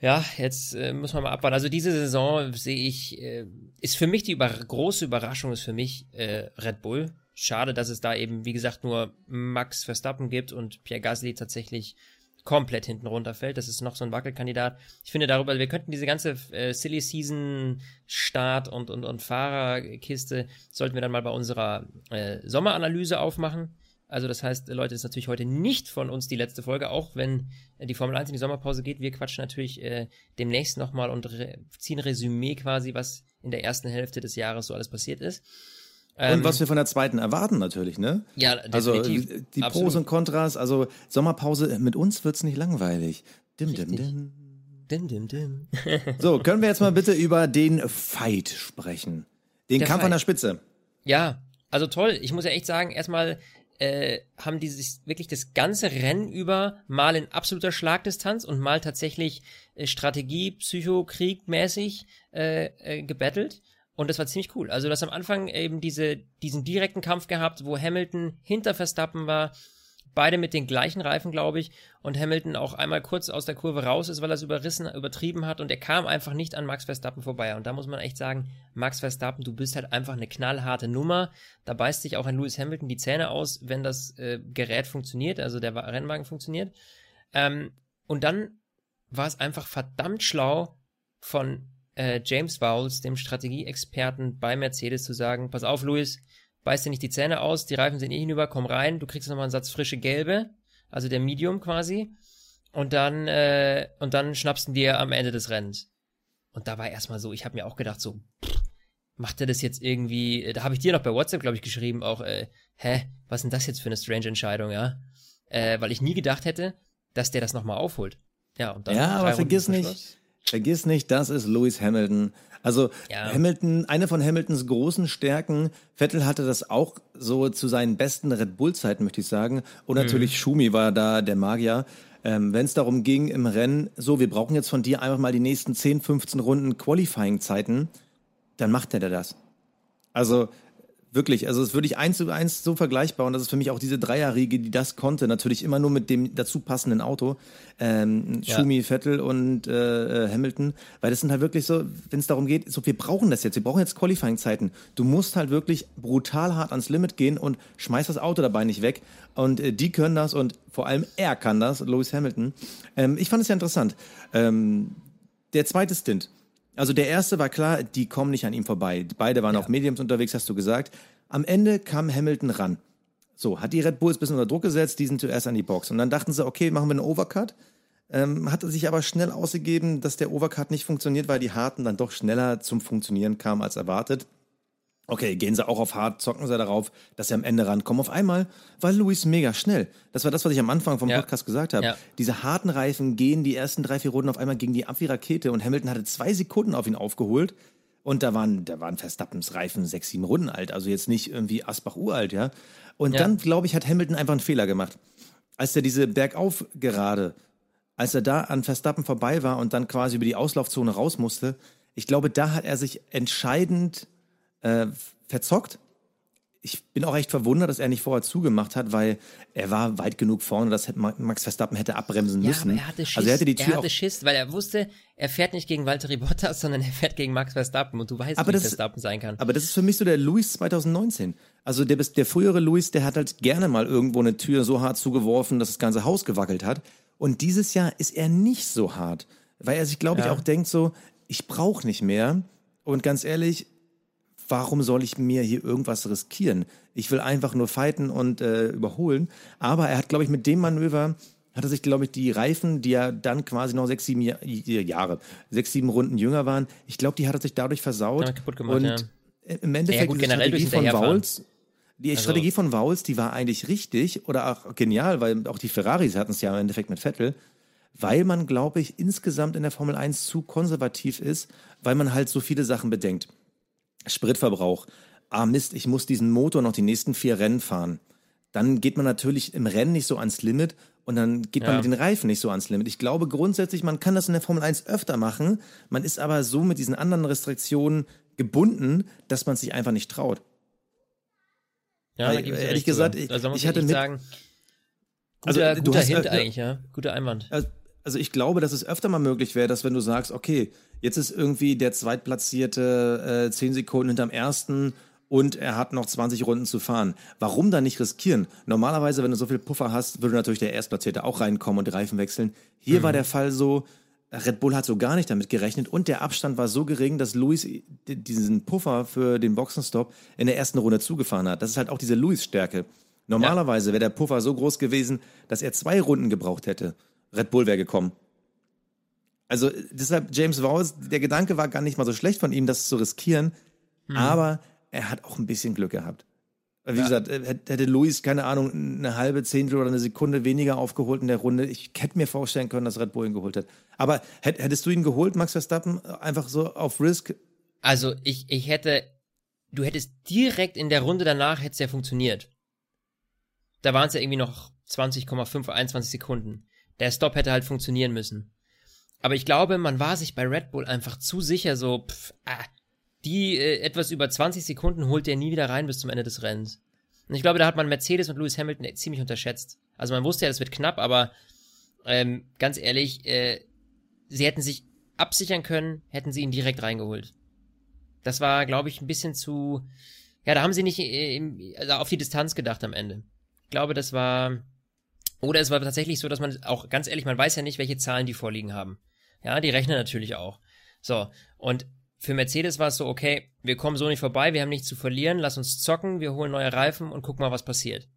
Ja, jetzt äh, muss man mal abwarten. Also diese Saison sehe ich, äh, ist für mich die über große Überraschung, ist für mich äh, Red Bull. Schade, dass es da eben, wie gesagt, nur Max Verstappen gibt und Pierre Gasly tatsächlich komplett hinten runterfällt. Das ist noch so ein Wackelkandidat. Ich finde darüber, wir könnten diese ganze äh, Silly Season Start und, und, und Fahrerkiste, sollten wir dann mal bei unserer äh, Sommeranalyse aufmachen. Also das heißt, Leute, das ist natürlich heute nicht von uns die letzte Folge, auch wenn äh, die Formel 1 in die Sommerpause geht. Wir quatschen natürlich äh, demnächst nochmal und re ziehen Resümee quasi, was in der ersten Hälfte des Jahres so alles passiert ist. Und was ähm, wir von der zweiten erwarten natürlich, ne? Ja, also, definitiv. Also die Absolut. Pros und Kontras, also Sommerpause, mit uns wird's nicht langweilig. Dim, dim, dim. Dim, dim, dim. so, können wir jetzt mal bitte über den Fight sprechen? Den der Kampf Fight. an der Spitze. Ja, also toll. Ich muss ja echt sagen, erstmal äh, haben die sich wirklich das ganze Rennen über mal in absoluter Schlagdistanz und mal tatsächlich äh, Strategie, Psychokrieg mäßig äh, äh, gebettelt. Und das war ziemlich cool. Also, du hast am Anfang eben diese, diesen direkten Kampf gehabt, wo Hamilton hinter Verstappen war, beide mit den gleichen Reifen, glaube ich, und Hamilton auch einmal kurz aus der Kurve raus ist, weil er es überrissen, übertrieben hat und er kam einfach nicht an Max Verstappen vorbei. Und da muss man echt sagen, Max Verstappen, du bist halt einfach eine knallharte Nummer. Da beißt sich auch ein Lewis Hamilton die Zähne aus, wenn das äh, Gerät funktioniert, also der Rennwagen funktioniert. Ähm, und dann war es einfach verdammt schlau von äh, James Vowles, dem Strategieexperten bei Mercedes, zu sagen, pass auf, Luis, beiß dir nicht die Zähne aus, die Reifen sind eh hinüber, komm rein, du kriegst nochmal einen Satz frische Gelbe, also der Medium quasi, und dann, äh, und dann schnappst du dir am Ende des Rennens. Und da war erstmal so, ich habe mir auch gedacht, so, pff, macht er das jetzt irgendwie, äh, da habe ich dir noch bei WhatsApp, glaube ich, geschrieben, auch, äh, hä, was ist denn das jetzt für eine strange Entscheidung, ja? Äh, weil ich nie gedacht hätte, dass der das nochmal aufholt. Ja, und dann ja aber vergiss nicht, Vergiss nicht, das ist Lewis Hamilton. Also ja. Hamilton, eine von Hamiltons großen Stärken, Vettel hatte das auch so zu seinen besten Red Bull-Zeiten, möchte ich sagen. Und mhm. natürlich mhm. Schumi war da der Magier. Ähm, Wenn es darum ging im Rennen, so, wir brauchen jetzt von dir einfach mal die nächsten 10, 15 Runden Qualifying-Zeiten, dann macht er das. Also Wirklich, also es würde ich eins zu eins so vergleichbar und das ist für mich auch diese Dreierriege, die das konnte, natürlich immer nur mit dem dazu passenden Auto, ähm, ja. Schumi, Vettel und äh, äh, Hamilton, weil das sind halt wirklich so, wenn es darum geht, so wir brauchen das jetzt, wir brauchen jetzt Qualifying-Zeiten. Du musst halt wirklich brutal hart ans Limit gehen und schmeißt das Auto dabei nicht weg und äh, die können das und vor allem er kann das, Lewis Hamilton. Ähm, ich fand es ja interessant. Ähm, der zweite Stint, also der erste war klar, die kommen nicht an ihm vorbei. Beide waren ja. auf Mediums unterwegs, hast du gesagt. Am Ende kam Hamilton ran. So, hat die Red Bulls ein bisschen unter Druck gesetzt, die sind zuerst an die Box. Und dann dachten sie, okay, machen wir einen Overcut. Ähm, hatte sich aber schnell ausgegeben, dass der Overcut nicht funktioniert, weil die Harten dann doch schneller zum Funktionieren kamen als erwartet. Okay, gehen sie auch auf hart, zocken sie darauf, dass sie am Ende rankommen. Auf einmal war Luis mega schnell. Das war das, was ich am Anfang vom ja. Podcast gesagt habe. Ja. Diese harten Reifen gehen die ersten drei, vier Runden auf einmal gegen die ab wie Rakete und Hamilton hatte zwei Sekunden auf ihn aufgeholt. Und da waren, da waren Verstappens Reifen sechs, sieben Runden alt, also jetzt nicht irgendwie Asbach uralt, ja. Und ja. dann, glaube ich, hat Hamilton einfach einen Fehler gemacht. Als er diese Bergauf gerade, als er da an Verstappen vorbei war und dann quasi über die Auslaufzone raus musste, ich glaube, da hat er sich entscheidend äh, verzockt. Ich bin auch echt verwundert, dass er nicht vorher zugemacht hat, weil er war weit genug vorne, dass Max Verstappen hätte abbremsen müssen. Ja, aber er hatte Schiss, also er hatte die Tür er hatte Schiss, weil er wusste, er fährt nicht gegen Valtteri Bottas, sondern er fährt gegen Max Verstappen und du weißt, aber wie Verstappen sein kann. Aber das ist für mich so der Luis 2019. Also der, der frühere Luis, der hat halt gerne mal irgendwo eine Tür so hart zugeworfen, dass das ganze Haus gewackelt hat. Und dieses Jahr ist er nicht so hart, weil er sich, glaube ich, auch denkt so, ich brauche nicht mehr. Und ganz ehrlich, warum soll ich mir hier irgendwas riskieren? Ich will einfach nur fighten und äh, überholen. Aber er hat, glaube ich, mit dem Manöver hat er sich, glaube ich, die Reifen, die ja dann quasi noch sechs, sieben Jahr, Jahre, sechs, sieben Runden jünger waren, ich glaube, die hat er sich dadurch versaut. Ja, kaputt gemacht, und ja. im Endeffekt ja, gut, die Strategie von Vauls, die also. Strategie von Vauls, die war eigentlich richtig oder auch genial, weil auch die Ferraris hatten es ja im Endeffekt mit Vettel. weil man, glaube ich, insgesamt in der Formel 1 zu konservativ ist, weil man halt so viele Sachen bedenkt. Spritverbrauch. Ah Mist, ich muss diesen Motor noch die nächsten vier Rennen fahren. Dann geht man natürlich im Rennen nicht so ans Limit und dann geht man ja. mit den Reifen nicht so ans Limit. Ich glaube grundsätzlich, man kann das in der Formel 1 öfter machen. Man ist aber so mit diesen anderen Restriktionen gebunden, dass man sich einfach nicht traut. Ja, Weil, ehrlich gesagt, ich, also ich hatte mit, sagen, guter, also, guter Hint äh, eigentlich, ja, guter Einwand. Also, also ich glaube, dass es öfter mal möglich wäre, dass wenn du sagst, okay, jetzt ist irgendwie der zweitplatzierte äh, 10 Sekunden hinterm ersten und er hat noch 20 Runden zu fahren. Warum dann nicht riskieren? Normalerweise, wenn du so viel Puffer hast, würde natürlich der Erstplatzierte auch reinkommen und die Reifen wechseln. Hier mhm. war der Fall so, Red Bull hat so gar nicht damit gerechnet und der Abstand war so gering, dass Luis diesen Puffer für den Boxenstopp in der ersten Runde zugefahren hat. Das ist halt auch diese Luis-Stärke. Normalerweise wäre der Puffer so groß gewesen, dass er zwei Runden gebraucht hätte. Red Bull wäre gekommen. Also deshalb James Vowles, der Gedanke war gar nicht mal so schlecht von ihm, das zu riskieren, mhm. aber er hat auch ein bisschen Glück gehabt. Wie ja. gesagt, hätte Luis, keine Ahnung, eine halbe Zehntel oder eine Sekunde weniger aufgeholt in der Runde, ich hätte mir vorstellen können, dass Red Bull ihn geholt hat. Aber hättest du ihn geholt, Max Verstappen, einfach so auf Risk? Also ich, ich hätte, du hättest direkt in der Runde danach, hätte es ja funktioniert. Da waren es ja irgendwie noch 20,5, 21 Sekunden. Der Stop hätte halt funktionieren müssen. Aber ich glaube, man war sich bei Red Bull einfach zu sicher, so, pff, ah, die äh, etwas über 20 Sekunden holt der nie wieder rein bis zum Ende des Rennens. Und ich glaube, da hat man Mercedes und Lewis Hamilton ziemlich unterschätzt. Also man wusste ja, das wird knapp, aber ähm, ganz ehrlich, äh, sie hätten sich absichern können, hätten sie ihn direkt reingeholt. Das war, glaube ich, ein bisschen zu. Ja, da haben sie nicht äh, im, also auf die Distanz gedacht am Ende. Ich glaube, das war. Oder es war tatsächlich so, dass man auch ganz ehrlich, man weiß ja nicht, welche Zahlen die vorliegen haben. Ja, die rechnen natürlich auch. So, und für Mercedes war es so, okay, wir kommen so nicht vorbei, wir haben nichts zu verlieren, lass uns zocken, wir holen neue Reifen und gucken mal, was passiert.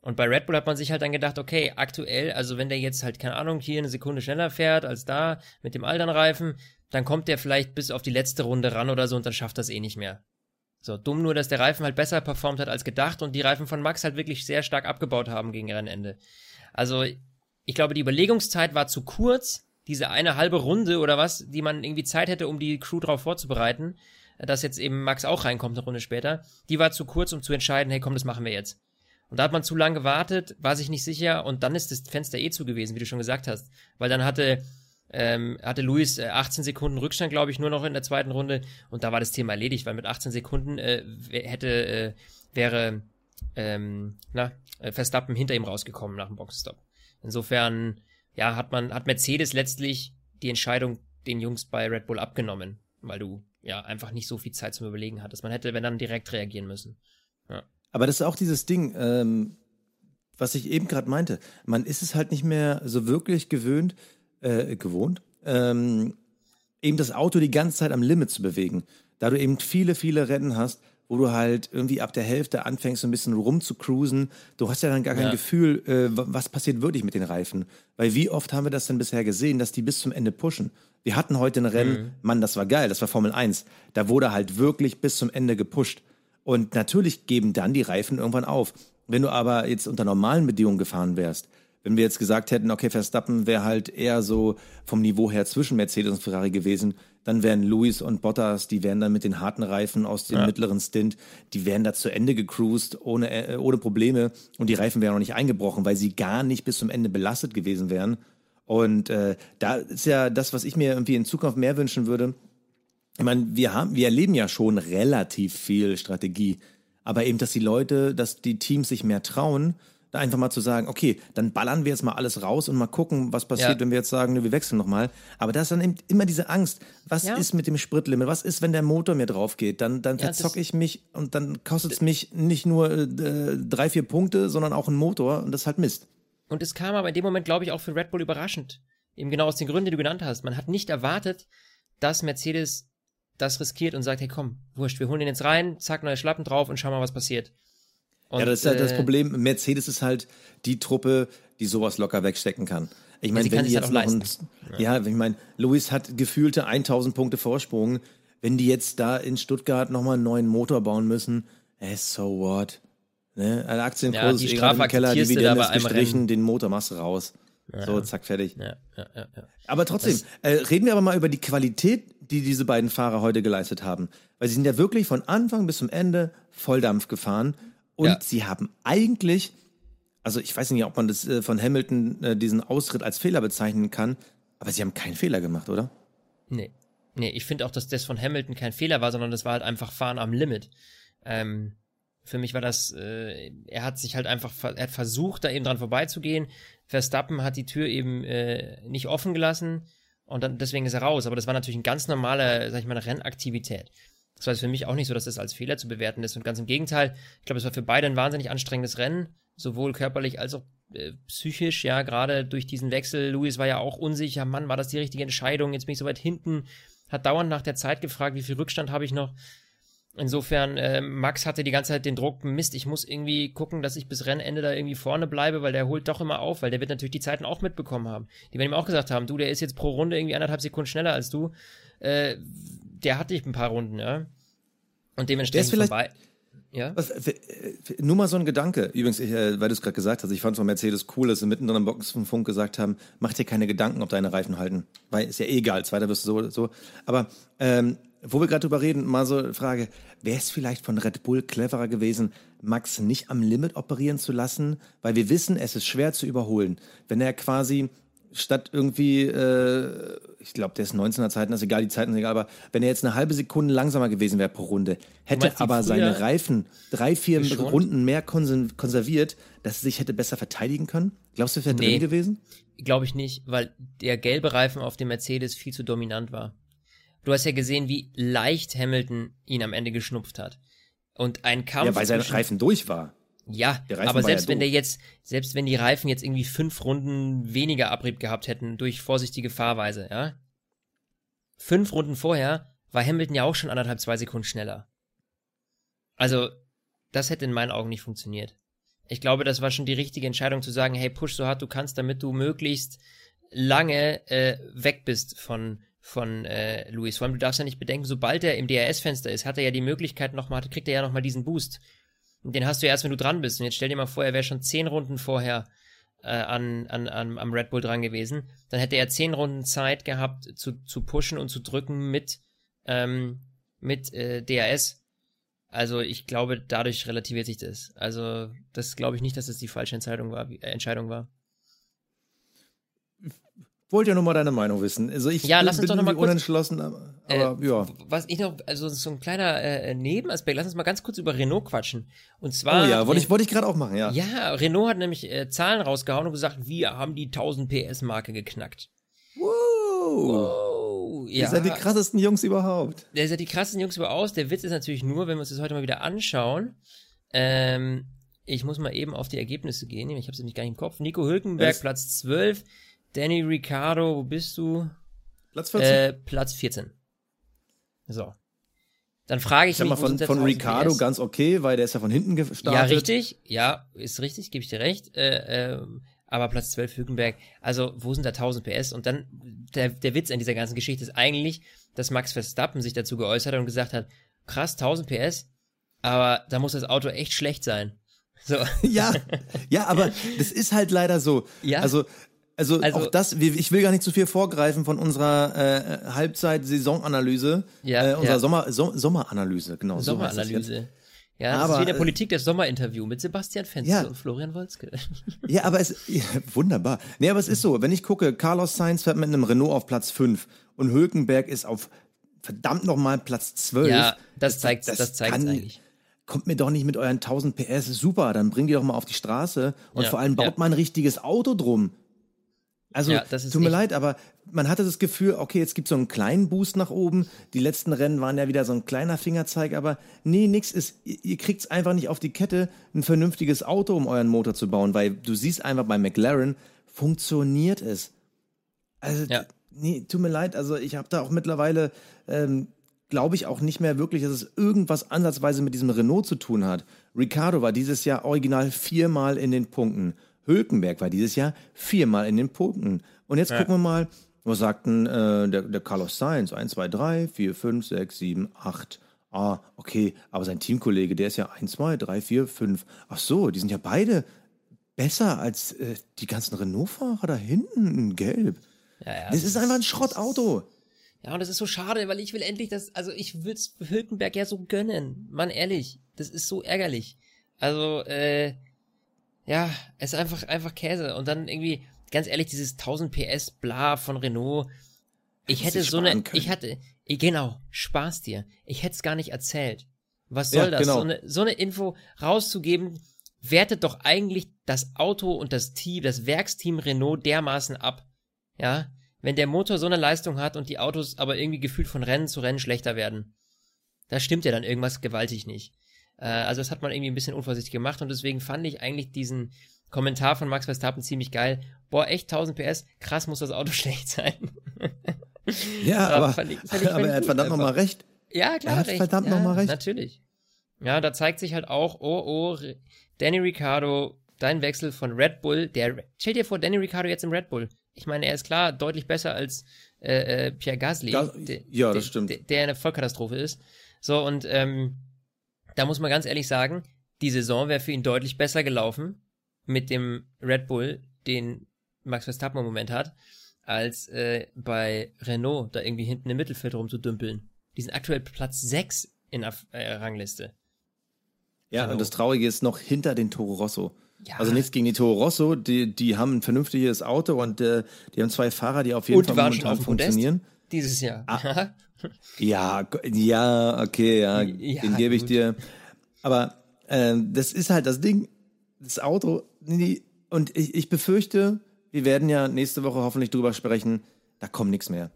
Und bei Red Bull hat man sich halt dann gedacht, okay, aktuell, also wenn der jetzt halt, keine Ahnung, hier eine Sekunde schneller fährt als da mit dem alten Reifen, dann kommt der vielleicht bis auf die letzte Runde ran oder so und dann schafft das eh nicht mehr. So, dumm nur, dass der Reifen halt besser performt hat als gedacht und die Reifen von Max halt wirklich sehr stark abgebaut haben gegen Rennende. Also, ich glaube, die Überlegungszeit war zu kurz, diese eine halbe Runde oder was, die man irgendwie Zeit hätte, um die Crew darauf vorzubereiten, dass jetzt eben Max auch reinkommt eine Runde später, die war zu kurz, um zu entscheiden, hey komm, das machen wir jetzt. Und da hat man zu lange gewartet, war sich nicht sicher und dann ist das Fenster eh zu gewesen, wie du schon gesagt hast. Weil dann hatte, ähm, hatte Luis 18 äh, Sekunden Rückstand, glaube ich, nur noch in der zweiten Runde und da war das Thema erledigt, weil mit 18 Sekunden äh, hätte, äh, wäre, ähm, na, äh, Verstappen hinter ihm rausgekommen nach dem Boxenstopp. Insofern ja, hat man, hat Mercedes letztlich die Entscheidung den Jungs bei Red Bull abgenommen, weil du ja einfach nicht so viel Zeit zum Überlegen hattest. Man hätte, wenn dann direkt reagieren müssen. Ja. Aber das ist auch dieses Ding, ähm, was ich eben gerade meinte. Man ist es halt nicht mehr so wirklich gewöhnt, äh, gewohnt, ähm, eben das Auto die ganze Zeit am Limit zu bewegen. Da du eben viele, viele Rennen hast, wo du halt irgendwie ab der Hälfte anfängst, so ein bisschen rumzucruisen. Du hast ja dann gar kein ja. Gefühl, äh, was passiert wirklich mit den Reifen. Weil wie oft haben wir das denn bisher gesehen, dass die bis zum Ende pushen? Wir hatten heute ein Rennen, mhm. Mann, das war geil, das war Formel 1. Da wurde halt wirklich bis zum Ende gepusht. Und natürlich geben dann die Reifen irgendwann auf. Wenn du aber jetzt unter normalen Bedingungen gefahren wärst, wenn wir jetzt gesagt hätten, okay, Verstappen wäre halt eher so vom Niveau her zwischen Mercedes und Ferrari gewesen, dann wären Lewis und Bottas, die wären dann mit den harten Reifen aus dem ja. mittleren Stint, die wären da zu Ende gecruised ohne, äh, ohne Probleme und die Reifen wären noch nicht eingebrochen, weil sie gar nicht bis zum Ende belastet gewesen wären. Und äh, da ist ja das, was ich mir irgendwie in Zukunft mehr wünschen würde. Ich meine, wir haben, wir erleben ja schon relativ viel Strategie, aber eben, dass die Leute, dass die Teams sich mehr trauen da einfach mal zu sagen, okay, dann ballern wir jetzt mal alles raus und mal gucken, was passiert, ja. wenn wir jetzt sagen, wir wechseln nochmal. Aber da ist dann eben immer diese Angst, was ja. ist mit dem Spritlimit, was ist, wenn der Motor mir drauf geht? Dann, dann ja, verzocke ich mich und dann kostet es mich nicht nur äh, drei, vier Punkte, sondern auch einen Motor und das ist halt Mist. Und es kam aber in dem Moment, glaube ich, auch für Red Bull überraschend. Eben genau aus den Gründen, die du genannt hast. Man hat nicht erwartet, dass Mercedes das riskiert und sagt, hey komm, wurscht, wir holen den jetzt rein, zack, neue Schlappen drauf und schauen mal, was passiert. Und, ja, das ist halt äh, das Problem. Mercedes ist halt die Truppe, die sowas locker wegstecken kann. Ich meine, wenn die jetzt noch ein, ja. ja, ich meine, Luis hat gefühlte 1000 Punkte Vorsprung. Wenn die jetzt da in Stuttgart nochmal einen neuen Motor bauen müssen, eh, so what? Ne? Ein Aktienkurs ja, die eh im Keller, Dividende ist gestrichen, den Motor machst du raus. Ja. So, zack, fertig. Ja, ja, ja, ja. Aber trotzdem, äh, reden wir aber mal über die Qualität, die diese beiden Fahrer heute geleistet haben. Weil sie sind ja wirklich von Anfang bis zum Ende Volldampf gefahren. Und ja. sie haben eigentlich, also ich weiß nicht, ob man das äh, von Hamilton äh, diesen Ausritt als Fehler bezeichnen kann, aber sie haben keinen Fehler gemacht, oder? Nee. Nee, ich finde auch, dass das von Hamilton kein Fehler war, sondern das war halt einfach Fahren am Limit. Ähm, für mich war das, äh, er hat sich halt einfach, er hat versucht, da eben dran vorbeizugehen. Verstappen hat die Tür eben äh, nicht offen gelassen und dann deswegen ist er raus. Aber das war natürlich eine ganz normale, sag ich mal, eine Rennaktivität. Das war für mich auch nicht so, dass das als Fehler zu bewerten ist. Und ganz im Gegenteil, ich glaube, es war für beide ein wahnsinnig anstrengendes Rennen, sowohl körperlich als auch äh, psychisch, ja, gerade durch diesen Wechsel. Louis war ja auch unsicher, Mann, war das die richtige Entscheidung? Jetzt bin ich so weit hinten, hat dauernd nach der Zeit gefragt, wie viel Rückstand habe ich noch. Insofern, äh, Max hatte die ganze Zeit den Druck, Mist, ich muss irgendwie gucken, dass ich bis Rennende da irgendwie vorne bleibe, weil der holt doch immer auf, weil der wird natürlich die Zeiten auch mitbekommen haben. Die werden ihm auch gesagt haben, du, der ist jetzt pro Runde irgendwie anderthalb Sekunden schneller als du. Äh, der hatte ich ein paar Runden, ja. Und dementsprechend vorbei. Ja. Was, nur mal so ein Gedanke. Übrigens, ich, äh, weil du es gerade gesagt hast, ich fand es von Mercedes cool, dass sie mittendrin vom Funk gesagt haben, mach dir keine Gedanken, ob deine Reifen halten. Weil ist ja eh egal, zweiter wirst du so, so. Aber ähm, wo wir gerade drüber reden, mal so eine Frage, wäre es vielleicht von Red Bull cleverer gewesen, Max nicht am Limit operieren zu lassen? Weil wir wissen, es ist schwer zu überholen. Wenn er quasi statt irgendwie, äh, ich glaube, der ist 19er Zeiten, das ist egal, die Zeiten sind egal, aber wenn er jetzt eine halbe Sekunde langsamer gewesen wäre pro Runde, hätte aber seine Reifen drei, vier geschont? Runden mehr konserviert, dass er sich hätte besser verteidigen können? Glaubst du, das wäre nee, drin gewesen? Glaube ich nicht, weil der gelbe Reifen auf dem Mercedes viel zu dominant war. Du hast ja gesehen, wie leicht Hamilton ihn am Ende geschnupft hat. Und ein Kampf. Ja, weil sein Reifen durch war. Ja, aber selbst ja wenn der jetzt, selbst wenn die Reifen jetzt irgendwie fünf Runden weniger Abrieb gehabt hätten durch vorsichtige Fahrweise, ja. Fünf Runden vorher war Hamilton ja auch schon anderthalb, zwei Sekunden schneller. Also, das hätte in meinen Augen nicht funktioniert. Ich glaube, das war schon die richtige Entscheidung zu sagen, hey, push so hart du kannst, damit du möglichst lange äh, weg bist von, von äh, Luis. Vor allem, du darfst ja nicht bedenken, sobald er im DRS-Fenster ist, hat er ja die Möglichkeit nochmal, kriegt er ja nochmal diesen Boost. Den hast du ja erst, wenn du dran bist. Und jetzt stell dir mal vor, er wäre schon zehn Runden vorher äh, an, an, an, am Red Bull dran gewesen. Dann hätte er zehn Runden Zeit gehabt, zu, zu pushen und zu drücken mit, ähm, mit äh, DRS. Also ich glaube, dadurch relativiert sich das. Also das glaube ich nicht, dass es die falsche Entscheidung war. Äh, Entscheidung war wollte ja nur mal deine Meinung wissen. Also ich ja, bin, lass uns doch noch mal kurz, unentschlossen, aber, äh, ja. Was ich noch, also so ein kleiner äh, Nebenaspekt, lass uns mal ganz kurz über Renault quatschen. Und zwar. Oh ja, wollte ich, wollte ich gerade auch machen, ja. Ja, Renault hat nämlich äh, Zahlen rausgehauen und gesagt, wir haben die 1000 PS Marke geknackt. Wow. wow. Ja. Ihr seid die krassesten Jungs überhaupt. Der seid die krassesten Jungs überhaupt. Der Witz ist natürlich nur, wenn wir uns das heute mal wieder anschauen, ähm, ich muss mal eben auf die Ergebnisse gehen, ich habe sie nämlich gar nicht im Kopf. Nico Hülkenberg, Platz 12, Danny Ricciardo, wo bist du? Platz 14. Äh, Platz 14. So. Dann frage ich, ich mich, mal von, von Ricardo ganz okay, weil der ist ja von hinten gestartet. Ja, richtig. Ja, ist richtig, gebe ich dir recht. Äh, äh, aber Platz 12 Hülkenberg, also wo sind da 1000 PS? Und dann, der, der Witz an dieser ganzen Geschichte ist eigentlich, dass Max Verstappen sich dazu geäußert hat und gesagt hat, krass, 1000 PS, aber da muss das Auto echt schlecht sein. So. Ja, ja, aber das ist halt leider so. Ja. Also also, also, auch das, ich will gar nicht zu viel vorgreifen von unserer äh, Halbzeit-Saisonanalyse, ja, äh, unserer ja. Sommer, so, Sommeranalyse, genau. Sommeranalyse. So ja, das aber, ist wie der Politik das Sommerinterview mit Sebastian Fenster ja, und Florian Wolzke. Ja, aber es, ja, wunderbar. Nee, aber es ist so, wenn ich gucke, Carlos Sainz fährt mit einem Renault auf Platz 5 und Hülkenberg ist auf verdammt nochmal Platz 12. Ja, das, das zeigt, das, das zeigt eigentlich kommt mir doch nicht mit euren 1000 PS, super, dann bringt die doch mal auf die Straße und ja, vor allem baut mal ein richtiges Auto drum. Also, ja, tut mir leid, aber man hatte das Gefühl, okay, jetzt gibt es so einen kleinen Boost nach oben. Die letzten Rennen waren ja wieder so ein kleiner Fingerzeig, aber nee, nix ist, ihr kriegt es einfach nicht auf die Kette, ein vernünftiges Auto um euren Motor zu bauen, weil du siehst einfach bei McLaren, funktioniert es. Also, ja. nee, tut mir leid, also ich habe da auch mittlerweile, ähm, glaube ich auch nicht mehr wirklich, dass es irgendwas ansatzweise mit diesem Renault zu tun hat. Ricardo war dieses Jahr original viermal in den Punkten. Hülkenberg war dieses Jahr viermal in den Punkten. Und jetzt ja. gucken wir mal, was sagten äh, der, der Carlos Sainz? 1, 2, 3, 4, 5, 6, 7, 8. Ah, okay, aber sein Teamkollege, der ist ja 1, 2, 3, 4, 5. Ach so, die sind ja beide besser als äh, die ganzen Renault-Fahrer da hinten in Gelb. Ja, ja, das, das ist einfach ein Schrottauto. Ja, und das ist so schade, weil ich will endlich das, also ich würde es Hülkenberg ja so gönnen. Mann, ehrlich, das ist so ärgerlich. Also, äh, ja, es ist einfach, einfach Käse. Und dann irgendwie, ganz ehrlich, dieses 1000 PS bla von Renault. Ich hätte so eine, können. ich hatte, genau, Spaß dir. Ich hätte es gar nicht erzählt. Was soll ja, das? Genau. So, eine, so eine Info rauszugeben, wertet doch eigentlich das Auto und das Team, das Werksteam Renault dermaßen ab. Ja, wenn der Motor so eine Leistung hat und die Autos aber irgendwie gefühlt von Rennen zu Rennen schlechter werden. Da stimmt ja dann irgendwas gewaltig nicht. Äh, also das hat man irgendwie ein bisschen unvorsichtig gemacht und deswegen fand ich eigentlich diesen Kommentar von Max Verstappen ziemlich geil. Boah, echt 1000 PS, krass muss das Auto schlecht sein. ja, aber, fand ich, fand ich aber er hat verdammt nochmal recht. Ja, klar. Er hat recht. verdammt ja, nochmal recht. Natürlich. Ja, da zeigt sich halt auch, oh, oh, Danny Ricciardo, dein Wechsel von Red Bull, der, stell dir vor, Danny Ricciardo jetzt im Red Bull. Ich meine, er ist klar deutlich besser als äh, äh, Pierre Gasly, Gas der, ja, das stimmt. Der, der eine Vollkatastrophe ist. So, und ähm, da muss man ganz ehrlich sagen, die Saison wäre für ihn deutlich besser gelaufen mit dem Red Bull, den Max Verstappen im Moment hat, als äh, bei Renault da irgendwie hinten im Mittelfeld rumzudümpeln. Die sind aktuell Platz 6 in der äh, Rangliste. Ja, Renault. und das Traurige ist noch hinter den Toro Rosso. Ja. Also nichts gegen die Toro Rosso, die, die haben ein vernünftiges Auto und äh, die haben zwei Fahrer, die auf jeden und Fall momentan funktionieren. Dieses Jahr. Ah, ja, ja, okay, ja, ja den gebe ich dir. Aber äh, das ist halt das Ding, das Auto, und ich, ich befürchte, wir werden ja nächste Woche hoffentlich drüber sprechen, da kommt nichts mehr.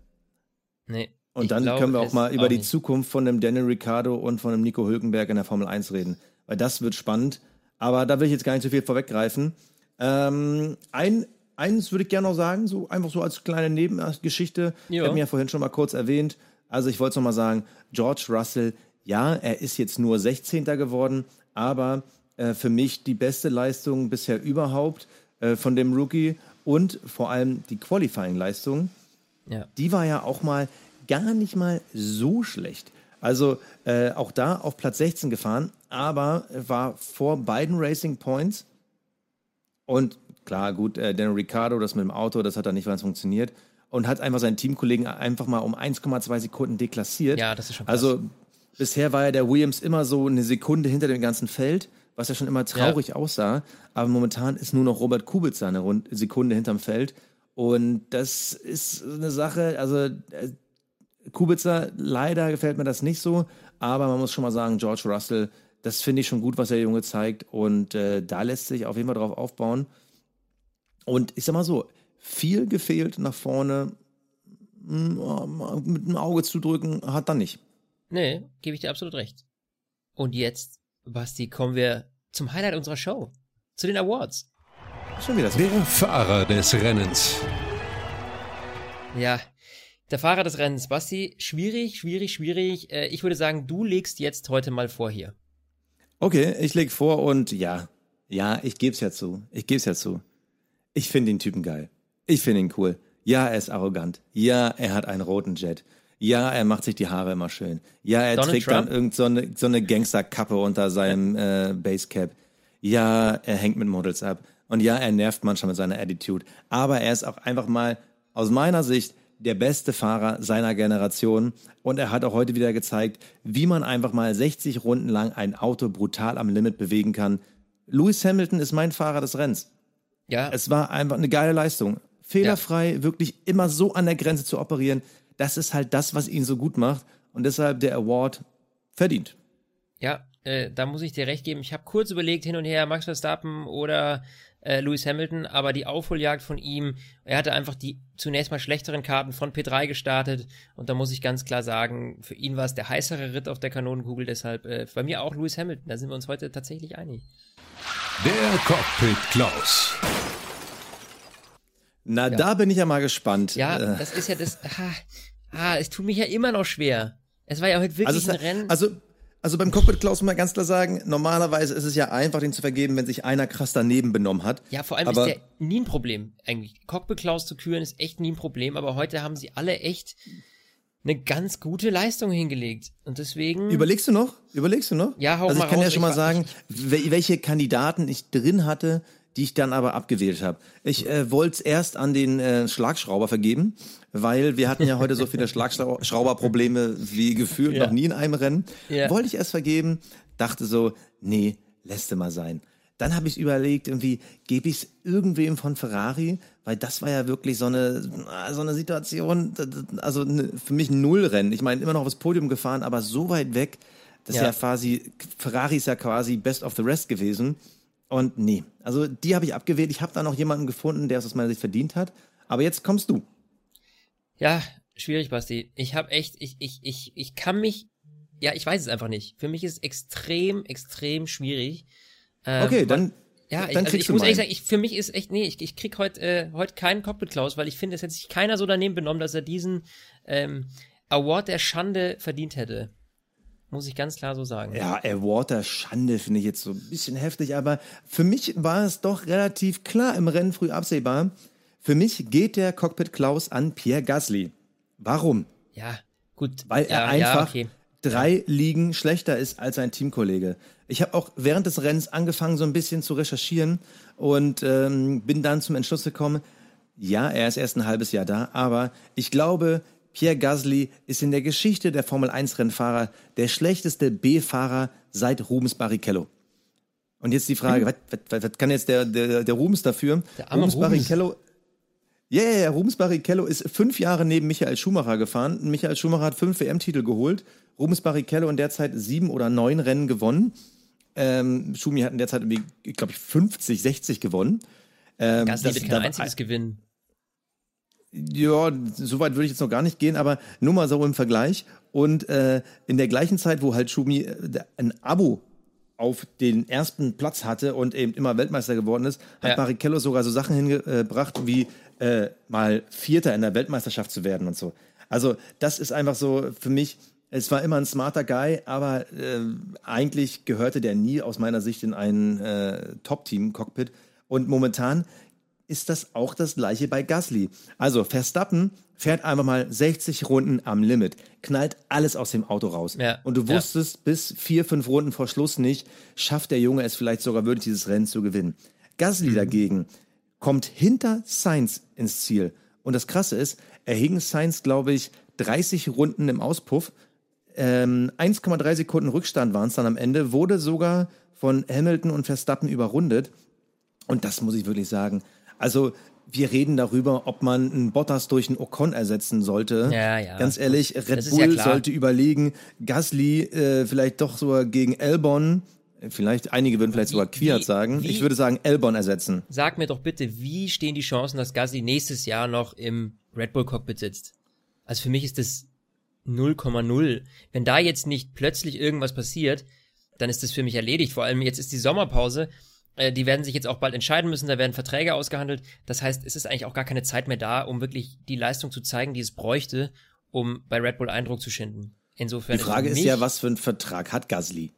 Nee. Und dann glaub, können wir auch mal über auch die nicht. Zukunft von dem Daniel Ricciardo und von dem Nico Hülkenberg in der Formel 1 reden. Weil das wird spannend. Aber da will ich jetzt gar nicht so viel vorweggreifen. Ähm, ein, eins würde ich gerne noch sagen, so einfach so als kleine Nebengeschichte. Ich habe mir ja vorhin schon mal kurz erwähnt. Also ich wollte es nochmal sagen, George Russell, ja, er ist jetzt nur 16. geworden, aber äh, für mich die beste Leistung bisher überhaupt äh, von dem Rookie und vor allem die Qualifying-Leistung. Ja. Die war ja auch mal gar nicht mal so schlecht. Also äh, auch da auf Platz 16 gefahren, aber war vor beiden Racing Points. Und klar, gut, äh, Daniel Ricciardo, das mit dem Auto, das hat dann nicht ganz funktioniert. Und hat einfach seinen Teamkollegen einfach mal um 1,2 Sekunden deklassiert. Ja, das ist schon krass. Also bisher war ja der Williams immer so eine Sekunde hinter dem ganzen Feld, was ja schon immer traurig ja. aussah. Aber momentan ist nur noch Robert Kubica eine Rund Sekunde hinterm Feld. Und das ist eine Sache, also äh, Kubica, leider gefällt mir das nicht so, aber man muss schon mal sagen, George Russell, das finde ich schon gut, was der Junge zeigt und äh, da lässt sich auf jeden Fall drauf aufbauen. Und ich sag mal so, viel gefehlt nach vorne, mm, mit dem Auge zu drücken, hat er nicht. Nee, gebe ich dir absolut recht. Und jetzt, Basti, kommen wir zum Highlight unserer Show, zu den Awards. Schon wieder so. Der Fahrer des Rennens. Ja, der Fahrer des Rennens, Basti, schwierig, schwierig, schwierig. Äh, ich würde sagen, du legst jetzt heute mal vor hier. Okay, ich leg vor und ja, ja, ich geb's ja zu. Ich geb's ja zu. Ich finde den Typen geil. Ich finde ihn cool. Ja, er ist arrogant. Ja, er hat einen roten Jet. Ja, er macht sich die Haare immer schön. Ja, er Donald trägt Trump? dann irgend so eine, so eine Gangsterkappe unter seinem äh, Basecap. Ja, er hängt mit Models ab. Und ja, er nervt manchmal mit seiner Attitude. Aber er ist auch einfach mal, aus meiner Sicht, der beste Fahrer seiner Generation. Und er hat auch heute wieder gezeigt, wie man einfach mal 60 Runden lang ein Auto brutal am Limit bewegen kann. Lewis Hamilton ist mein Fahrer des Rennens. Ja. Es war einfach eine geile Leistung. Fehlerfrei, ja. wirklich immer so an der Grenze zu operieren. Das ist halt das, was ihn so gut macht. Und deshalb der Award verdient. Ja, äh, da muss ich dir recht geben. Ich habe kurz überlegt, hin und her, Max Verstappen oder äh, Lewis Hamilton, aber die Aufholjagd von ihm, er hatte einfach die zunächst mal schlechteren Karten von P3 gestartet und da muss ich ganz klar sagen, für ihn war es der heißere Ritt auf der Kanonenkugel, deshalb äh, bei mir auch Lewis Hamilton, da sind wir uns heute tatsächlich einig. Der Cockpit Klaus. Na, ja. da bin ich ja mal gespannt. Ja, äh. das ist ja das, ah, ah, es tut mich ja immer noch schwer. Es war ja heute wirklich also ein Rennen. Also also beim Cockpit Klaus muss man ganz klar sagen, normalerweise ist es ja einfach, den zu vergeben, wenn sich einer krass daneben benommen hat. Ja, vor allem aber ist der nie ein Problem eigentlich. Cockpit Klaus zu küren ist echt nie ein Problem, aber heute haben sie alle echt eine ganz gute Leistung hingelegt. Und deswegen. Überlegst du noch? Überlegst du noch? Ja, hau Also mal ich kann raus. ja schon mal sagen, welche Kandidaten ich drin hatte, die ich dann aber abgewählt habe. Ich äh, wollte es erst an den äh, Schlagschrauber vergeben, weil wir hatten ja heute so viele Schlagschrauberprobleme wie gefühlt ja. noch nie in einem Rennen. Ja. Wollte ich erst vergeben, dachte so, nee, lässt du mal sein. Dann habe ich überlegt, irgendwie gebe ich es irgendwem von Ferrari, weil das war ja wirklich so eine so eine Situation, also für mich ein Nullrennen. Ich meine immer noch aufs Podium gefahren, aber so weit weg, das ja. ist ja quasi Ferrari ist ja quasi Best of the Rest gewesen. Und nee, also die habe ich abgewählt. Ich habe da noch jemanden gefunden, der es aus meiner Sicht verdient hat. Aber jetzt kommst du. Ja, schwierig, Basti. Ich habe echt, ich, ich, ich, ich kann mich, ja, ich weiß es einfach nicht. Für mich ist es extrem, extrem schwierig. Ähm, okay, dann. Ja, ich, also ich muss ehrlich sagen, ich, für mich ist echt, nee, ich, ich krieg heute äh, heute keinen Cockpit-Klaus, weil ich finde, es hätte sich keiner so daneben benommen, dass er diesen ähm, Award der Schande verdient hätte. Muss ich ganz klar so sagen. Ja, Award der Schande finde ich jetzt so ein bisschen heftig, aber für mich war es doch relativ klar im Rennen früh absehbar. Für mich geht der Cockpit Klaus an Pierre Gasly. Warum? Ja, gut. Weil er einfach ja, okay. drei Ligen schlechter ist als sein Teamkollege. Ich habe auch während des Rennens angefangen, so ein bisschen zu recherchieren und ähm, bin dann zum Entschluss gekommen, ja, er ist erst ein halbes Jahr da, aber ich glaube, Pierre Gasly ist in der Geschichte der Formel 1-Rennfahrer der schlechteste B-Fahrer seit Rubens Barrichello. Und jetzt die Frage, mhm. was, was, was, kann jetzt der, der, der Rubens dafür? Der arme Rubens, Barrichello. Ja, yeah, yeah, Rubens Barrichello ist fünf Jahre neben Michael Schumacher gefahren. Michael Schumacher hat fünf WM-Titel geholt. Rubens Barrichello in der Zeit sieben oder neun Rennen gewonnen. Ähm, Schumi hat in der Zeit irgendwie, glaube ich, 50, 60 gewonnen. Ähm, Gasly wird kein einziges gewinnen. Ja, so weit würde ich jetzt noch gar nicht gehen, aber nur mal so im Vergleich. Und äh, in der gleichen Zeit, wo halt Schumi äh, ein Abo auf den ersten Platz hatte und eben immer Weltmeister geworden ist, hat ja. Barrichello sogar so Sachen hingebracht, wie äh, mal Vierter in der Weltmeisterschaft zu werden und so. Also das ist einfach so für mich, es war immer ein smarter Guy, aber äh, eigentlich gehörte der nie aus meiner Sicht in ein äh, Top-Team-Cockpit. Und momentan ist das auch das gleiche bei Gasly. Also Verstappen fährt einfach mal 60 Runden am Limit, knallt alles aus dem Auto raus. Ja, und du wusstest ja. bis vier, fünf Runden vor Schluss nicht, schafft der Junge es vielleicht sogar wirklich dieses Rennen zu gewinnen. Gasly mhm. dagegen kommt hinter Sainz ins Ziel. Und das Krasse ist, er hing Sainz, glaube ich, 30 Runden im Auspuff. Ähm, 1,3 Sekunden Rückstand waren es dann am Ende, wurde sogar von Hamilton und Verstappen überrundet. Und das muss ich wirklich sagen, also wir reden darüber, ob man einen Bottas durch einen Ocon ersetzen sollte. Ja, ja. Ganz ehrlich, Red Bull ja sollte überlegen, Gasly äh, vielleicht doch sogar gegen Albon, vielleicht einige würden vielleicht wie, sogar Kwiat wie, sagen. Wie, ich würde sagen Albon ersetzen. Sag mir doch bitte, wie stehen die Chancen, dass Gasly nächstes Jahr noch im Red Bull Cockpit sitzt? Also für mich ist das 0,0. Wenn da jetzt nicht plötzlich irgendwas passiert, dann ist das für mich erledigt. Vor allem jetzt ist die Sommerpause die werden sich jetzt auch bald entscheiden müssen, da werden Verträge ausgehandelt. Das heißt, es ist eigentlich auch gar keine Zeit mehr da, um wirklich die Leistung zu zeigen, die es bräuchte, um bei Red Bull Eindruck zu schinden. Insofern. Die Frage ist, ist ja, was für einen Vertrag hat Gasly?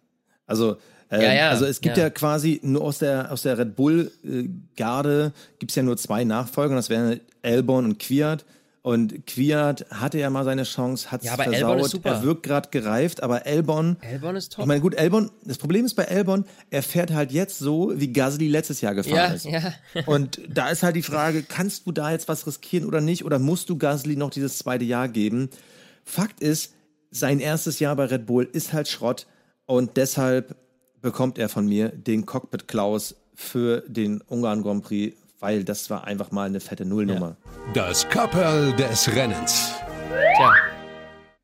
Also, äh, ja, ja, also es gibt ja. ja. quasi nur aus der aus der Red Bull äh, Garde gibt es ja nur zwei Nachfolger, das wären Albon und Kwiat. Und Kwiat hatte ja mal seine Chance, hat es ja, versaut. Er wirkt gerade gereift, aber Elbon. Elbon ist top. Ich meine, gut, Elbon, das Problem ist bei Elbon, er fährt halt jetzt so, wie Gasly letztes Jahr gefahren ja, ist. Ja. Und da ist halt die Frage, kannst du da jetzt was riskieren oder nicht? Oder musst du Gasly noch dieses zweite Jahr geben? Fakt ist, sein erstes Jahr bei Red Bull ist halt Schrott und deshalb bekommt er von mir den Cockpit Klaus für den Ungarn Grand Prix weil das war einfach mal eine fette Nullnummer. Ja. Das Kapperl des Rennens. Tja,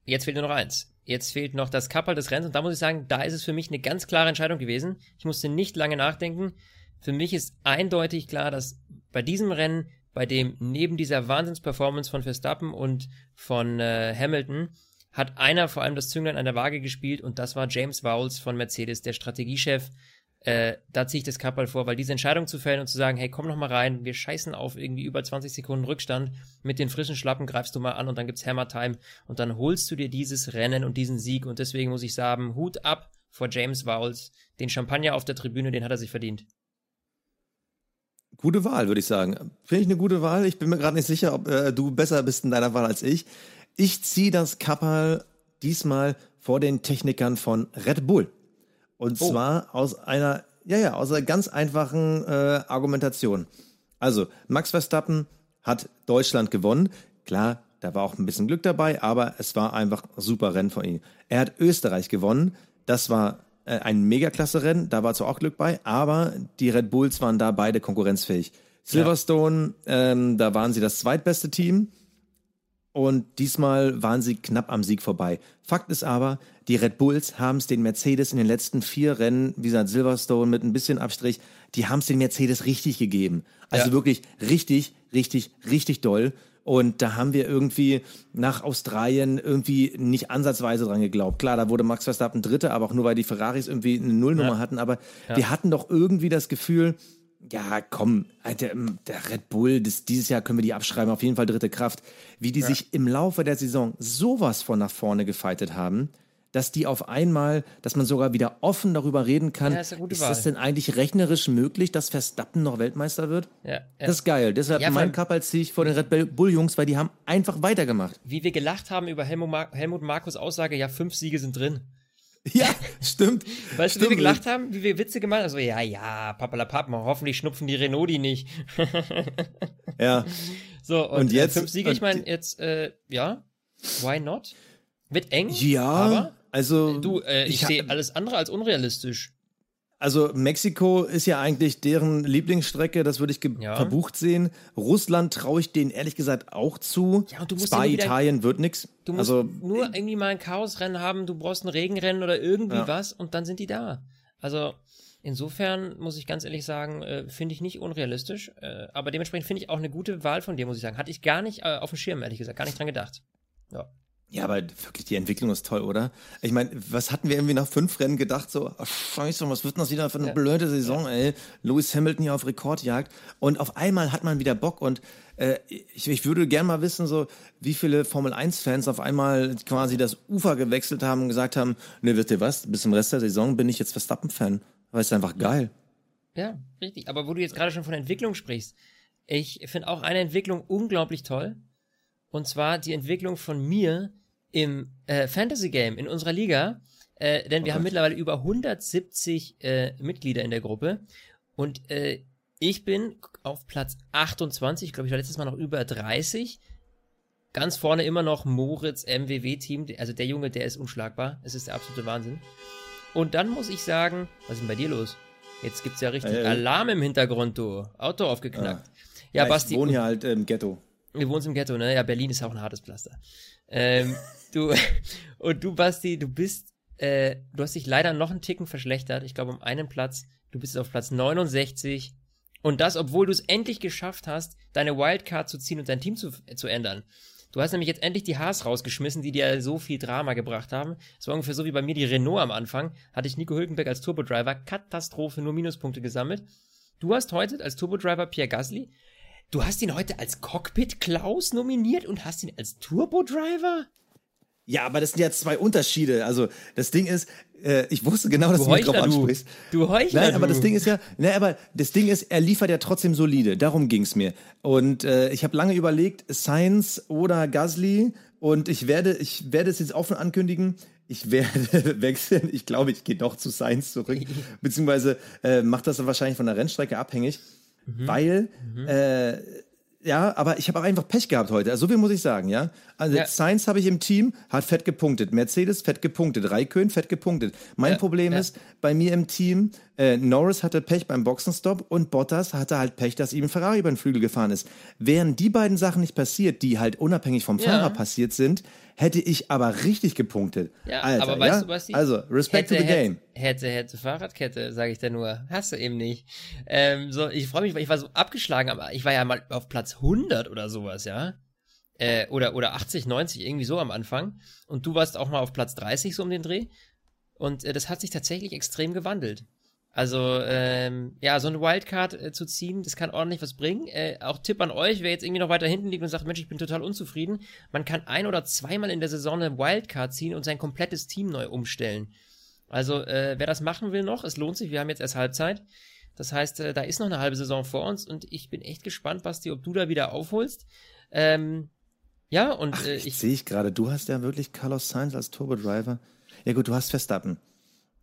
jetzt fehlt nur noch eins. Jetzt fehlt noch das Kapperl des Rennens und da muss ich sagen, da ist es für mich eine ganz klare Entscheidung gewesen. Ich musste nicht lange nachdenken. Für mich ist eindeutig klar, dass bei diesem Rennen, bei dem neben dieser Wahnsinnsperformance von Verstappen und von äh, Hamilton, hat einer vor allem das Zünglein an der Waage gespielt und das war James Vowles von Mercedes, der Strategiechef, äh, da ziehe ich das Kappal vor, weil diese Entscheidung zu fällen und zu sagen, hey, komm noch mal rein, wir scheißen auf irgendwie über 20 Sekunden Rückstand, mit den frischen Schlappen greifst du mal an und dann gibt's Hammer Time und dann holst du dir dieses Rennen und diesen Sieg und deswegen muss ich sagen, Hut ab vor James Vowles, den Champagner auf der Tribüne, den hat er sich verdient. Gute Wahl, würde ich sagen. Finde ich eine gute Wahl. Ich bin mir gerade nicht sicher, ob äh, du besser bist in deiner Wahl als ich. Ich ziehe das Kappal diesmal vor den Technikern von Red Bull. Und oh. zwar aus einer ja, ja, aus einer ganz einfachen äh, Argumentation. Also, Max Verstappen hat Deutschland gewonnen. Klar, da war auch ein bisschen Glück dabei, aber es war einfach ein super Rennen von ihm. Er hat Österreich gewonnen. Das war äh, ein Megaklasse-Rennen. Da war zwar auch Glück bei, aber die Red Bulls waren da beide konkurrenzfähig. Silverstone, ja. ähm, da waren sie das zweitbeste Team. Und diesmal waren sie knapp am Sieg vorbei. Fakt ist aber, die Red Bulls haben es den Mercedes in den letzten vier Rennen, wie gesagt, Silverstone mit ein bisschen Abstrich, die haben es den Mercedes richtig gegeben. Also ja. wirklich richtig, richtig, richtig doll. Und da haben wir irgendwie nach Australien irgendwie nicht ansatzweise dran geglaubt. Klar, da wurde Max Verstappen Dritter, aber auch nur, weil die Ferraris irgendwie eine Nullnummer ja. hatten. Aber ja. wir hatten doch irgendwie das Gefühl, ja, komm, der, der Red Bull, das, dieses Jahr können wir die abschreiben, auf jeden Fall dritte Kraft. Wie die ja. sich im Laufe der Saison sowas von nach vorne gefeitet haben dass die auf einmal, dass man sogar wieder offen darüber reden kann, ja, ist, ist das denn eigentlich rechnerisch möglich, dass Verstappen noch Weltmeister wird? Ja. Das ist geil. Deshalb mein Cup als Sieg vor den Red Bull Jungs, weil die haben einfach weitergemacht. Wie wir gelacht haben über Helmut, Mar Helmut Markus Aussage, ja, fünf Siege sind drin. Ja, stimmt. Weißt stimmt. du, wie wir gelacht haben, wie wir Witze gemacht haben? Also, ja, ja, papalapap, hoffentlich schnupfen die Renault die nicht. ja. So, und, und jetzt. Äh, fünf Siege, ich meine, jetzt, äh, ja, why not? Wird eng, ja, aber also du, äh, ich, ich sehe alles andere als unrealistisch. Also Mexiko ist ja eigentlich deren Lieblingsstrecke, das würde ich ja. verbucht sehen. Russland traue ich denen ehrlich gesagt auch zu. Ja, und du musst Spa ja Italien wird nix. Du musst also, nur irgendwie mal ein Chaosrennen haben, du brauchst ein Regenrennen oder irgendwie ja. was und dann sind die da. Also insofern muss ich ganz ehrlich sagen, äh, finde ich nicht unrealistisch, äh, aber dementsprechend finde ich auch eine gute Wahl von dir, muss ich sagen. Hatte ich gar nicht äh, auf dem Schirm, ehrlich gesagt, gar nicht dran gedacht. Ja. Ja, aber wirklich, die Entwicklung ist toll, oder? Ich meine, was hatten wir irgendwie nach fünf Rennen gedacht? So, ach, scheiße, was wird denn das wieder für eine ja. blöde Saison, ey? Lewis Hamilton hier auf Rekordjagd. Und auf einmal hat man wieder Bock und äh, ich, ich würde gerne mal wissen, so, wie viele Formel-1-Fans auf einmal quasi das Ufer gewechselt haben und gesagt haben, ne, wisst ihr was, bis zum Rest der Saison bin ich jetzt Verstappen-Fan. Weil es ist einfach geil. Ja, richtig. Aber wo du jetzt gerade schon von Entwicklung sprichst, ich finde auch eine Entwicklung unglaublich toll. Und zwar die Entwicklung von mir, im äh, Fantasy Game in unserer Liga, äh, denn wir okay. haben mittlerweile über 170 äh, Mitglieder in der Gruppe und äh, ich bin auf Platz 28, ich glaube, ich war letztes Mal noch über 30. Ganz vorne immer noch Moritz MWW-Team, also der Junge, der ist unschlagbar. Es ist der absolute Wahnsinn. Und dann muss ich sagen, was ist denn bei dir los? Jetzt gibt's ja richtig äh, Alarm im Hintergrund, du. Auto aufgeknackt. Ja, ja Basti. Ich wohne hier halt im Ghetto. Du wohnst im Ghetto, ne? Ja, Berlin ist auch ein hartes Pflaster. Ähm, du, und du, Basti, du bist, äh, du hast dich leider noch einen Ticken verschlechtert. Ich glaube, um einen Platz. Du bist auf Platz 69. Und das, obwohl du es endlich geschafft hast, deine Wildcard zu ziehen und dein Team zu, zu ändern. Du hast nämlich jetzt endlich die Haas rausgeschmissen, die dir so viel Drama gebracht haben. Es war ungefähr so wie bei mir die Renault am Anfang. Hatte ich Nico Hülkenberg als Turbodriver. Katastrophe, nur Minuspunkte gesammelt. Du hast heute als Turbodriver Pierre Gasly Du hast ihn heute als Cockpit Klaus nominiert und hast ihn als Turbo Driver? Ja, aber das sind ja zwei Unterschiede. Also das Ding ist, äh, ich wusste genau, dass du, du mich drauf ansprichst. Du Heuchler, Nein, aber du. das Ding ist ja, nein, aber das Ding ist, er liefert ja trotzdem solide. Darum ging's mir. Und äh, ich habe lange überlegt, Science oder Gasly. Und ich werde, ich werde es jetzt offen ankündigen. Ich werde wechseln. Ich glaube, ich gehe doch zu Science zurück. Beziehungsweise äh, macht das dann wahrscheinlich von der Rennstrecke abhängig mhm. weil mhm. Äh, ja, aber ich habe auch einfach Pech gehabt heute. Also so viel muss ich sagen, ja. Also ja. Sainz habe ich im Team, hat fett gepunktet. Mercedes fett gepunktet. Raikön fett gepunktet. Mein ja, Problem ja. ist, bei mir im Team, äh, Norris hatte Pech beim Boxenstopp und Bottas hatte halt Pech, dass ihm Ferrari über den Flügel gefahren ist. Wären die beiden Sachen nicht passiert, die halt unabhängig vom Fahrer passiert sind, hätte ich aber richtig gepunktet. Ja, Alter, aber weißt ja? du, was die Also, respect hätte, to the game. Hätte, hätte, Fahrradkette, sage ich da nur. Hast du eben nicht. Ähm, so, ich freue mich, weil ich war so abgeschlagen, aber ich war ja mal auf Platz 100 oder sowas, ja. Äh, oder, oder 80, 90, irgendwie so am Anfang. Und du warst auch mal auf Platz 30 so um den Dreh. Und äh, das hat sich tatsächlich extrem gewandelt. Also, ähm, ja, so eine Wildcard äh, zu ziehen, das kann ordentlich was bringen. Äh, auch Tipp an euch, wer jetzt irgendwie noch weiter hinten liegt und sagt, Mensch, ich bin total unzufrieden. Man kann ein oder zweimal in der Saison eine Wildcard ziehen und sein komplettes Team neu umstellen. Also, äh, wer das machen will noch, es lohnt sich, wir haben jetzt erst Halbzeit. Das heißt, äh, da ist noch eine halbe Saison vor uns und ich bin echt gespannt, Basti, ob du da wieder aufholst. Ähm, ja, und Ach, äh, ich, sehe ich gerade, du hast ja wirklich Carlos Sainz als Turbo Driver. Ja gut, du hast Verstappen.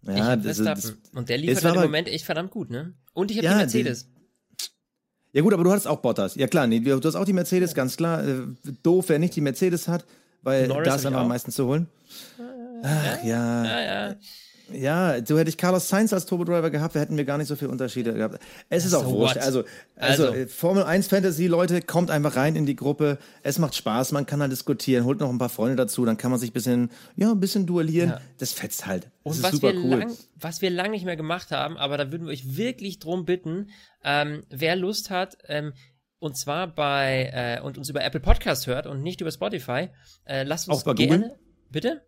Ja, das, das, und der liefert halt im Moment echt verdammt gut, ne? Und ich habe ja, die Mercedes. ja gut, aber du hattest auch Bottas. Ja klar, nee, du hast auch die Mercedes, ganz klar. Äh, doof, wer nicht die Mercedes hat, weil Norris da ist einfach am meisten zu holen. Ach, ja. ja. ja. Ja, so hätte ich Carlos Sainz als Turbo-Driver gehabt, wir hätten wir gar nicht so viele Unterschiede gehabt. Es ist so auch wurscht. Also, also, also, Formel 1 Fantasy, Leute, kommt einfach rein in die Gruppe. Es macht Spaß, man kann halt diskutieren, holt noch ein paar Freunde dazu, dann kann man sich ein bisschen, ja, ein bisschen duellieren. Ja. Das fetzt halt. Das Und was wir, cool. lang, was wir lang nicht mehr gemacht haben, aber da würden wir euch wirklich drum bitten, ähm, wer Lust hat, ähm, und zwar bei äh, und uns über Apple Podcast hört und nicht über Spotify, äh, lasst uns auch bei gerne. Google? Bitte?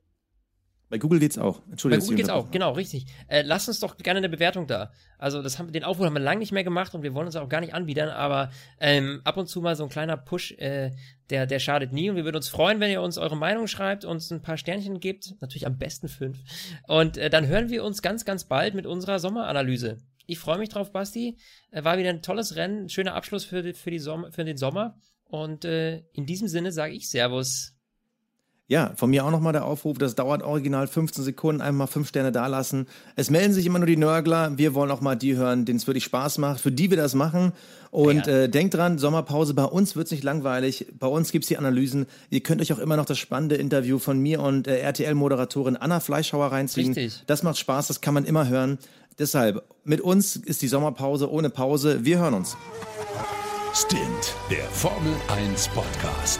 Bei Google geht's auch. Entschuldigung. Bei Google geht's auch, genau, richtig. Äh, lasst uns doch gerne eine Bewertung da. Also das haben, den Aufruf haben wir lange nicht mehr gemacht und wir wollen uns auch gar nicht anbiedern, aber ähm, ab und zu mal so ein kleiner Push, äh, der, der schadet nie und wir würden uns freuen, wenn ihr uns eure Meinung schreibt, uns ein paar Sternchen gebt, natürlich am besten fünf. Und äh, dann hören wir uns ganz, ganz bald mit unserer Sommeranalyse. Ich freue mich drauf, Basti. Äh, war wieder ein tolles Rennen, schöner Abschluss für, für, die Sommer, für den Sommer. Und äh, in diesem Sinne sage ich Servus. Ja, von mir auch nochmal der Aufruf, das dauert original 15 Sekunden, einmal fünf Sterne dalassen. Es melden sich immer nur die Nörgler, wir wollen auch mal die hören, denen es wirklich Spaß macht, für die wir das machen. Und ja. äh, denkt dran, Sommerpause, bei uns wird's nicht langweilig, bei uns gibt's die Analysen. Ihr könnt euch auch immer noch das spannende Interview von mir und äh, RTL-Moderatorin Anna Fleischhauer reinziehen. Richtig. Das macht Spaß, das kann man immer hören. Deshalb, mit uns ist die Sommerpause ohne Pause. Wir hören uns. Stint, der Formel 1 Podcast